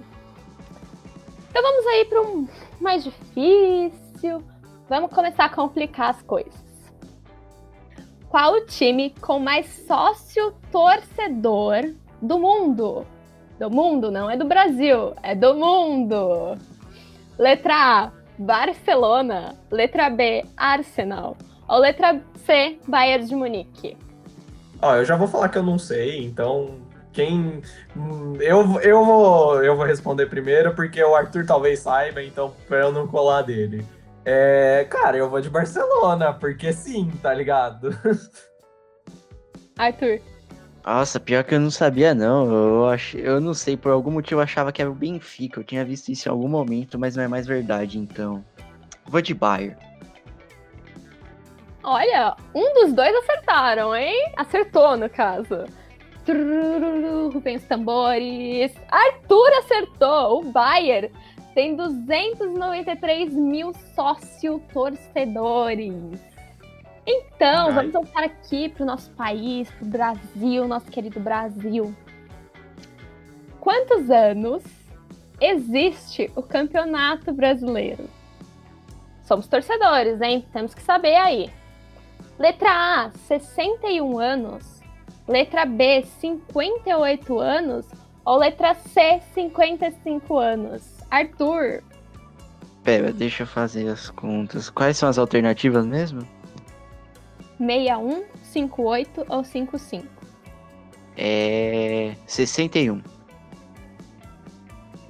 S2: Então vamos aí para um mais difícil. Vamos começar a complicar as coisas. Qual o time com mais sócio torcedor do mundo? Do mundo, não é do Brasil, é do mundo. Letra A, Barcelona. Letra B, Arsenal. Ou letra C, Bayern de Munique?
S4: Ó, eu já vou falar que eu não sei, então quem eu, eu vou eu vou responder primeiro porque o Arthur talvez saiba, então para eu não colar dele. É, cara, eu vou de Barcelona, porque sim, tá ligado? [LAUGHS]
S2: Arthur.
S3: Nossa, pior que eu não sabia não. Eu ach... eu não sei, por algum motivo eu achava que era o Benfica. Eu tinha visto isso em algum momento, mas não é mais verdade, então. Vou de Bayern.
S2: Olha, um dos dois acertaram, hein? Acertou, no caso. Rubens tambores. Arthur acertou. O Bayer tem 293 mil sócio-torcedores. Então, vamos voltar aqui para o nosso país, para o Brasil, nosso querido Brasil. Quantos anos existe o Campeonato Brasileiro? Somos torcedores, hein? Temos que saber aí. Letra A, 61 anos. Letra B, 58 anos. Ou letra C, 55 anos. Arthur.
S3: Pera, deixa eu fazer as contas. Quais são as alternativas mesmo?
S2: 61, 58 ou 55?
S3: É. 61.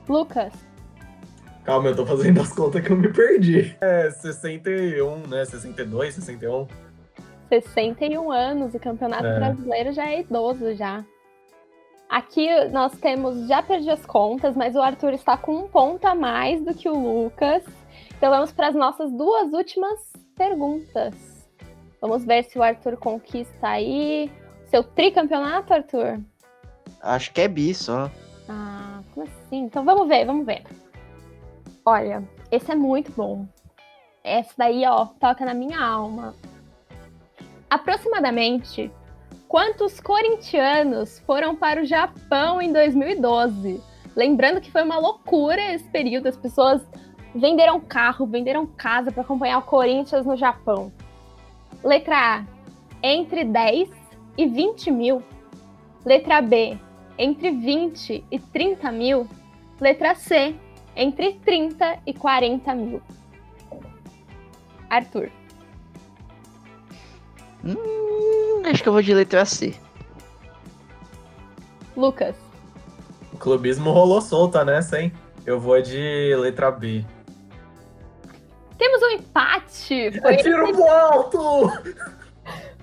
S2: Lucas.
S4: Calma, eu tô fazendo as contas que eu me perdi. É 61, né? 62, 61.
S2: 61 anos, o Campeonato é. Brasileiro já é idoso já. Aqui nós temos, já perdi as contas, mas o Arthur está com um ponto a mais do que o Lucas. Então vamos para as nossas duas últimas perguntas. Vamos ver se o Arthur conquista aí seu tricampeonato, Arthur.
S3: Acho que é bi só.
S2: Ah, como assim? Então vamos ver, vamos ver. Olha, esse é muito bom. Esse daí, ó, toca na minha alma. Aproximadamente quantos corintianos foram para o Japão em 2012? Lembrando que foi uma loucura esse período, as pessoas venderam carro, venderam casa para acompanhar o Corinthians no Japão. Letra A, entre 10 e 20 mil. Letra B, entre 20 e 30 mil. Letra C, entre 30 e 40 mil. Arthur.
S3: Hum, acho que eu vou de letra C.
S2: Lucas.
S4: O clubismo rolou solta nessa, hein? Eu vou de letra B.
S2: Temos um empate!
S4: Foi tiro entre... pro alto!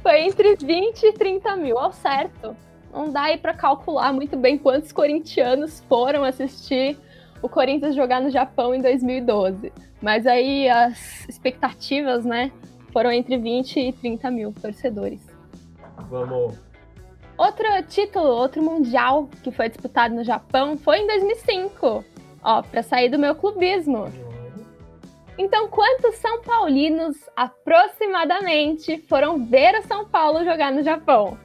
S2: Foi entre 20 e 30 mil, ao certo. Não dá aí pra calcular muito bem quantos corintianos foram assistir o Corinthians jogar no Japão em 2012. Mas aí as expectativas, né, foram entre 20 e 30 mil torcedores.
S4: Vamos.
S2: Outro título, outro mundial que foi disputado no Japão foi em 2005. Ó, para sair do meu clubismo. Então, quantos São Paulinos aproximadamente foram ver o São Paulo jogar no Japão?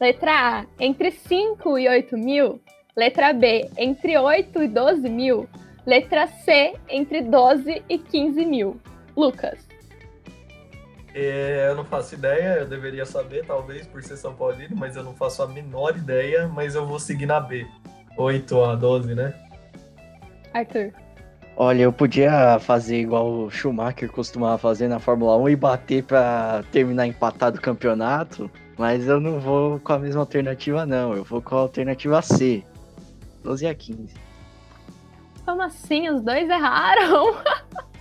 S2: Letra A, entre 5 e 8 mil. Letra B, entre 8 e 12 mil. Letra C, entre 12 e 15 mil. Lucas.
S4: É, eu não faço ideia, eu deveria saber, talvez, por ser São Paulino, mas eu não faço a menor ideia, mas eu vou seguir na B. 8 a 12, né?
S2: Arthur.
S3: Olha, eu podia fazer igual o Schumacher costumava fazer na Fórmula 1 e bater para terminar empatado o campeonato, Mas eu não vou com a mesma alternativa, não. Eu vou com a alternativa C. 12 a 15.
S2: Como assim? Os dois erraram? [LAUGHS]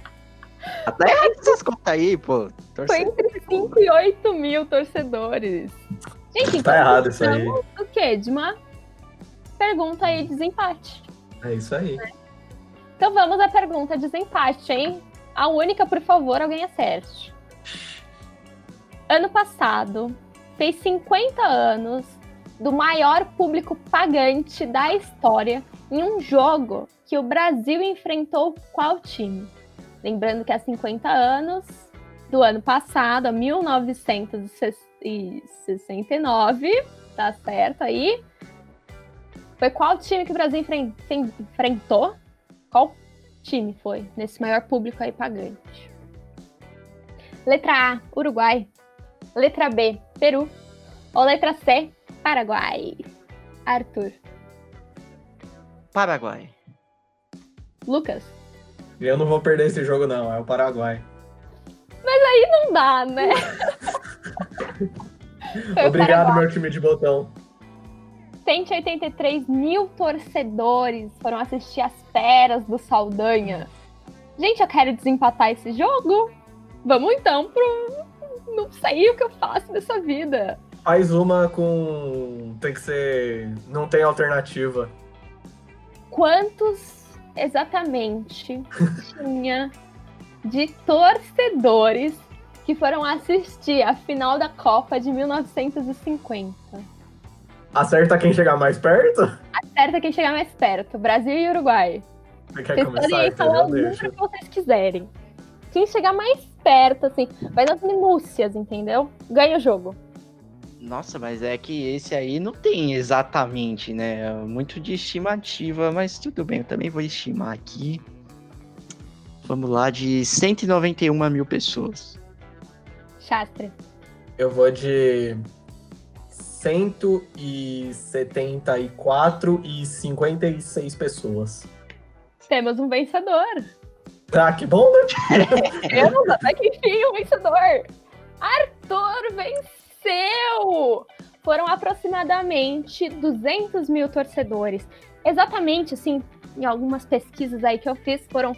S3: Até essas contas aí, pô.
S2: Foi entre 5 e 8 mil torcedores. Gente, então
S4: Tá errado isso aí.
S2: do quê? De uma pergunta aí de desempate.
S4: É isso aí.
S2: Então vamos à pergunta de desempate, hein? A única, por favor, alguém acerte. Ano passado, fez 50 anos do maior público pagante da história em um jogo que o Brasil enfrentou qual time? Lembrando que há 50 anos do ano passado, a 1969, tá certo aí? Foi qual time que o Brasil enfrentou? Qual time foi nesse maior público aí pagante? Letra A, Uruguai. Letra B, Peru. Ou letra C, Paraguai. Arthur.
S3: Paraguai.
S2: Lucas.
S4: Eu não vou perder esse jogo, não. É o Paraguai.
S2: Aí não dá, né? [LAUGHS]
S4: Obrigado, meu time de botão.
S2: 183 mil torcedores foram assistir as feras do Saldanha. Gente, eu quero desempatar esse jogo. Vamos então pro. Não sei o que eu faço dessa vida.
S4: Faz uma com. Tem que ser. Não tem alternativa.
S2: Quantos exatamente tinha de torcedores que foram assistir a final da Copa de 1950?
S4: Acerta quem chegar mais perto?
S2: Acerta quem chegar mais perto, Brasil e Uruguai.
S4: Você quer
S2: Vocês podem
S4: começar,
S2: aí falar o número que vocês quiserem. Quem chegar mais perto, assim, vai nas minúcias, entendeu? Ganha o jogo.
S3: Nossa, mas é que esse aí não tem exatamente, né? É Muito de estimativa, mas tudo bem, eu também vou estimar aqui. Vamos lá, de 191 mil pessoas.
S2: Shastra.
S4: Eu vou de 174 e 56 pessoas.
S2: Temos um vencedor.
S4: Tá, que bom, né? [LAUGHS]
S2: Temos até que enfim um vencedor. Arthur venceu! Foram aproximadamente 200 mil torcedores. Exatamente, assim, em algumas pesquisas aí que eu fiz, foram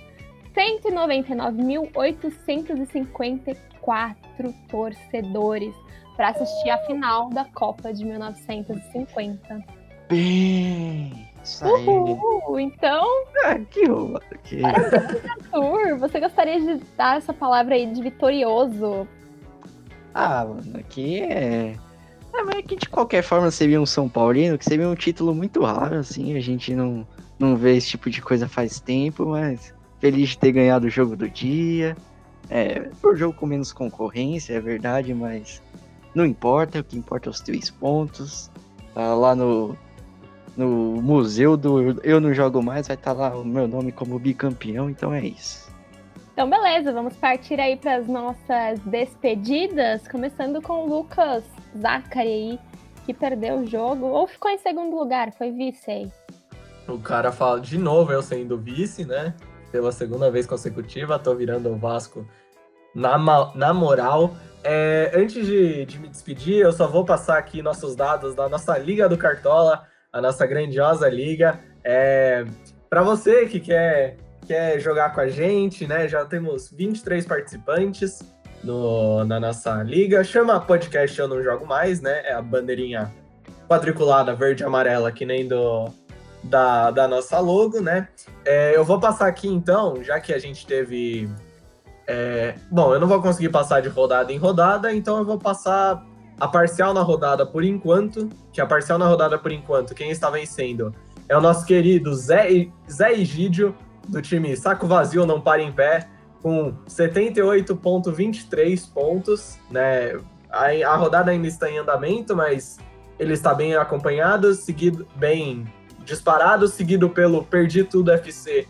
S2: 199.854 torcedores para assistir a final da Copa de 1950.
S3: Bem, isso aí.
S2: Uhul! Então,
S3: Ah, que roubo. Que...
S2: Arthur, você gostaria de dar essa palavra aí de vitorioso
S3: Ah, mano, aqui é. É, mas que de qualquer forma seria um São Paulino, que seria um título muito raro, assim. A gente não, não vê esse tipo de coisa faz tempo, mas feliz de ter ganhado o jogo do dia. É, foi um jogo com menos concorrência, é verdade, mas não importa, o que importa é os três pontos. Tá lá no, no museu do Eu Não Jogo Mais, vai estar lá o meu nome como bicampeão, então é isso.
S2: Então, beleza, vamos partir aí para as nossas despedidas, começando com o Lucas Zachary que perdeu o jogo, ou ficou em segundo lugar, foi vice aí.
S4: O cara fala de novo, eu sendo vice, né? Pela segunda vez consecutiva, tô virando o Vasco na, na moral. É, antes de, de me despedir, eu só vou passar aqui nossos dados da nossa Liga do Cartola, a nossa grandiosa liga. É, para você que quer, quer jogar com a gente, né? Já temos 23 participantes no, na nossa liga. Chama podcast Eu Não Jogo Mais, né? É a bandeirinha quadriculada verde e amarela, que nem do, da, da nossa logo, né? É, eu vou passar aqui então, já que a gente teve. é, bom, eu não vou conseguir passar de rodada em rodada, então eu vou passar a parcial na rodada por enquanto. Que a parcial na rodada por enquanto, quem está vencendo é o nosso querido Zé, Zé Egídio, do time Saco Vazio Não Para em Pé, com 78,23 pontos, né? A, a rodada ainda está em andamento, mas ele está bem acompanhado, seguido bem disparado, seguido pelo Perdi Tudo FC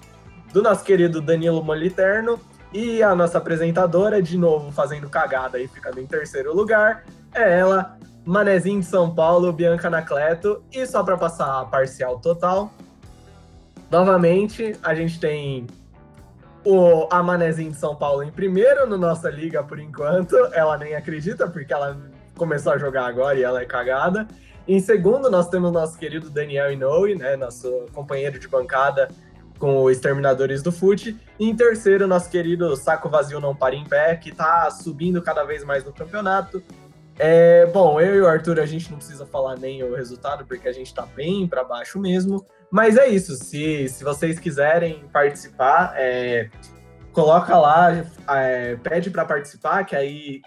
S4: do nosso querido Danilo Moliterno e a nossa apresentadora, de novo fazendo cagada e ficando em terceiro lugar, é ela, Manezinho de São Paulo, Bianca Anacleto. E só para passar a parcial total, novamente a gente tem o a Manezinho de São Paulo em primeiro no nossa liga por enquanto. Ela nem acredita porque ela começou a jogar agora e ela é cagada. Em segundo, nós temos nosso querido Daniel Inoue, né, nosso companheiro de bancada com os Exterminadores do Fute. E em terceiro, nosso querido Saco Vazio Não Para em Pé, que tá subindo cada vez mais no campeonato. É, bom, eu e o Arthur, a gente não precisa falar nem o resultado, porque a gente tá bem para baixo mesmo. Mas é isso, se, se vocês quiserem participar, é, coloca lá, é, pede para participar, que aí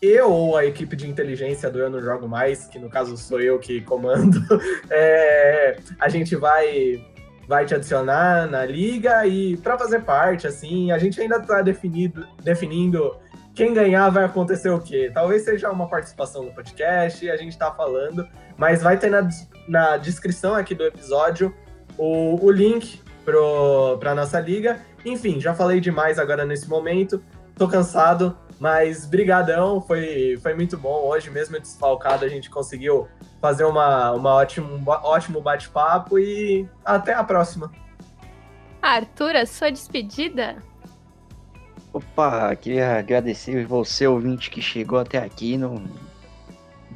S4: eu ou a equipe de inteligência do Eu Não Jogo Mais, que no caso sou eu que comando, [LAUGHS] é, a gente vai vai te adicionar na liga e para fazer parte, assim, a gente ainda está definido, definindo quem ganhar vai acontecer o quê? Talvez seja uma participação no podcast, a gente está falando, mas vai ter na, na descrição aqui do episódio o, o link para nossa liga. Enfim, já falei demais agora nesse momento, tô cansado, mas brigadão, foi, foi muito bom. Hoje mesmo desfalcado a gente conseguiu fazer uma, uma ótimo, um ótimo bate-papo e até a próxima.
S2: Arthur, a sua despedida?
S3: Opa, queria agradecer você, ouvinte, que chegou até aqui no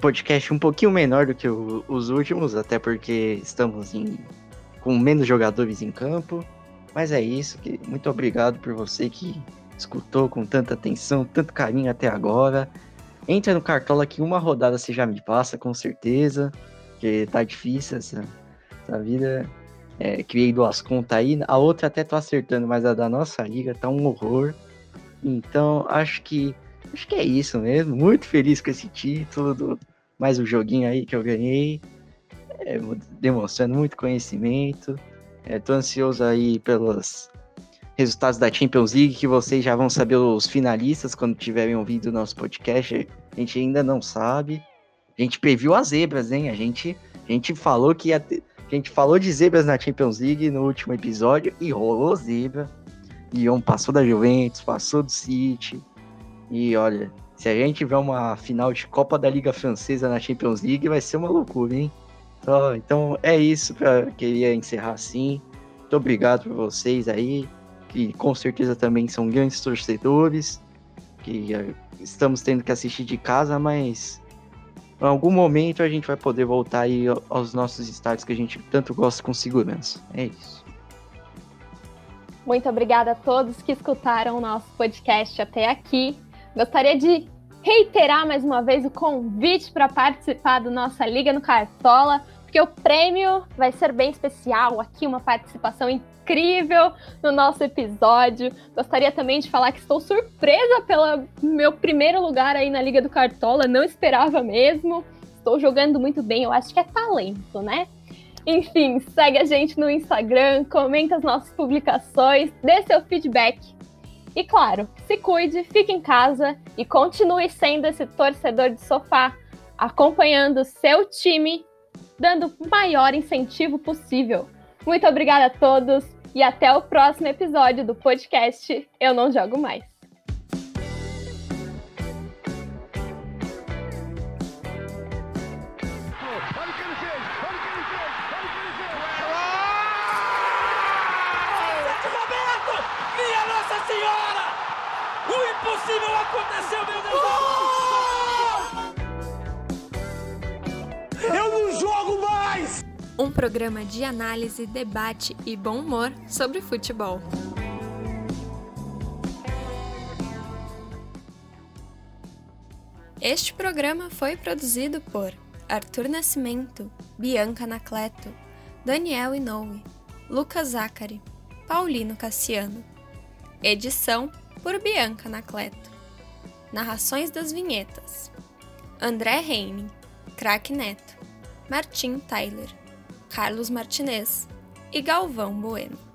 S3: podcast um pouquinho menor do que o, os últimos, até porque estamos em, com menos jogadores em campo. Mas é isso, que, muito obrigado por você que escutou com tanta atenção, tanto carinho até agora. Entra no Cartola que uma rodada você já me passa, com certeza, que tá difícil essa, essa vida. É, criei duas contas aí, a outra até tô acertando, mas a da nossa liga tá um horror. Então, acho que acho que é isso mesmo. Muito feliz com esse título, do, mais um joguinho aí que eu ganhei, é, demonstrando muito conhecimento. É, tô ansioso aí pelos resultados da Champions League, que vocês já vão saber os finalistas quando tiverem ouvido o nosso podcast. A gente ainda não sabe. A gente previu as zebras, hein? A gente, a gente falou que ia ter, a gente falou de zebras na Champions League no último episódio e rolou zebra. Lyon passou da Juventus, passou do City. E olha, se a gente tiver uma final de Copa da Liga Francesa na Champions League, vai ser uma loucura, hein? Então, então é isso que eu queria encerrar assim. Muito obrigado por vocês aí, que com certeza também são grandes torcedores, que eh, estamos tendo que assistir de casa, mas em algum momento a gente vai poder voltar aí aos nossos estádios que a gente tanto gosta com segurança. É isso.
S2: Muito obrigada a todos que escutaram o nosso podcast até aqui. Gostaria de reiterar mais uma vez o convite para participar do nossa Liga no Cartola, porque o prêmio vai ser bem especial. Aqui, uma participação incrível no nosso episódio. Gostaria também de falar que estou surpresa pelo meu primeiro lugar aí na Liga do Cartola, não esperava mesmo. Estou jogando muito bem, eu acho que é talento, né? Enfim, segue a gente no Instagram, comenta as nossas publicações, dê seu feedback. E claro, se cuide, fique em casa e continue sendo esse torcedor de sofá, acompanhando seu time, dando o maior incentivo possível. Muito obrigada a todos e até o próximo episódio do podcast Eu Não Jogo Mais.
S1: Programa de análise, debate e bom humor sobre futebol. Este programa foi produzido por Arthur Nascimento, Bianca Anacleto, Daniel Inoue, Lucas Zacari, Paulino Cassiano. Edição por Bianca Anacleto. Narrações das vinhetas: André Reine, Crack Neto, Martim Tyler, Carlos Martinez e Galvão Bueno.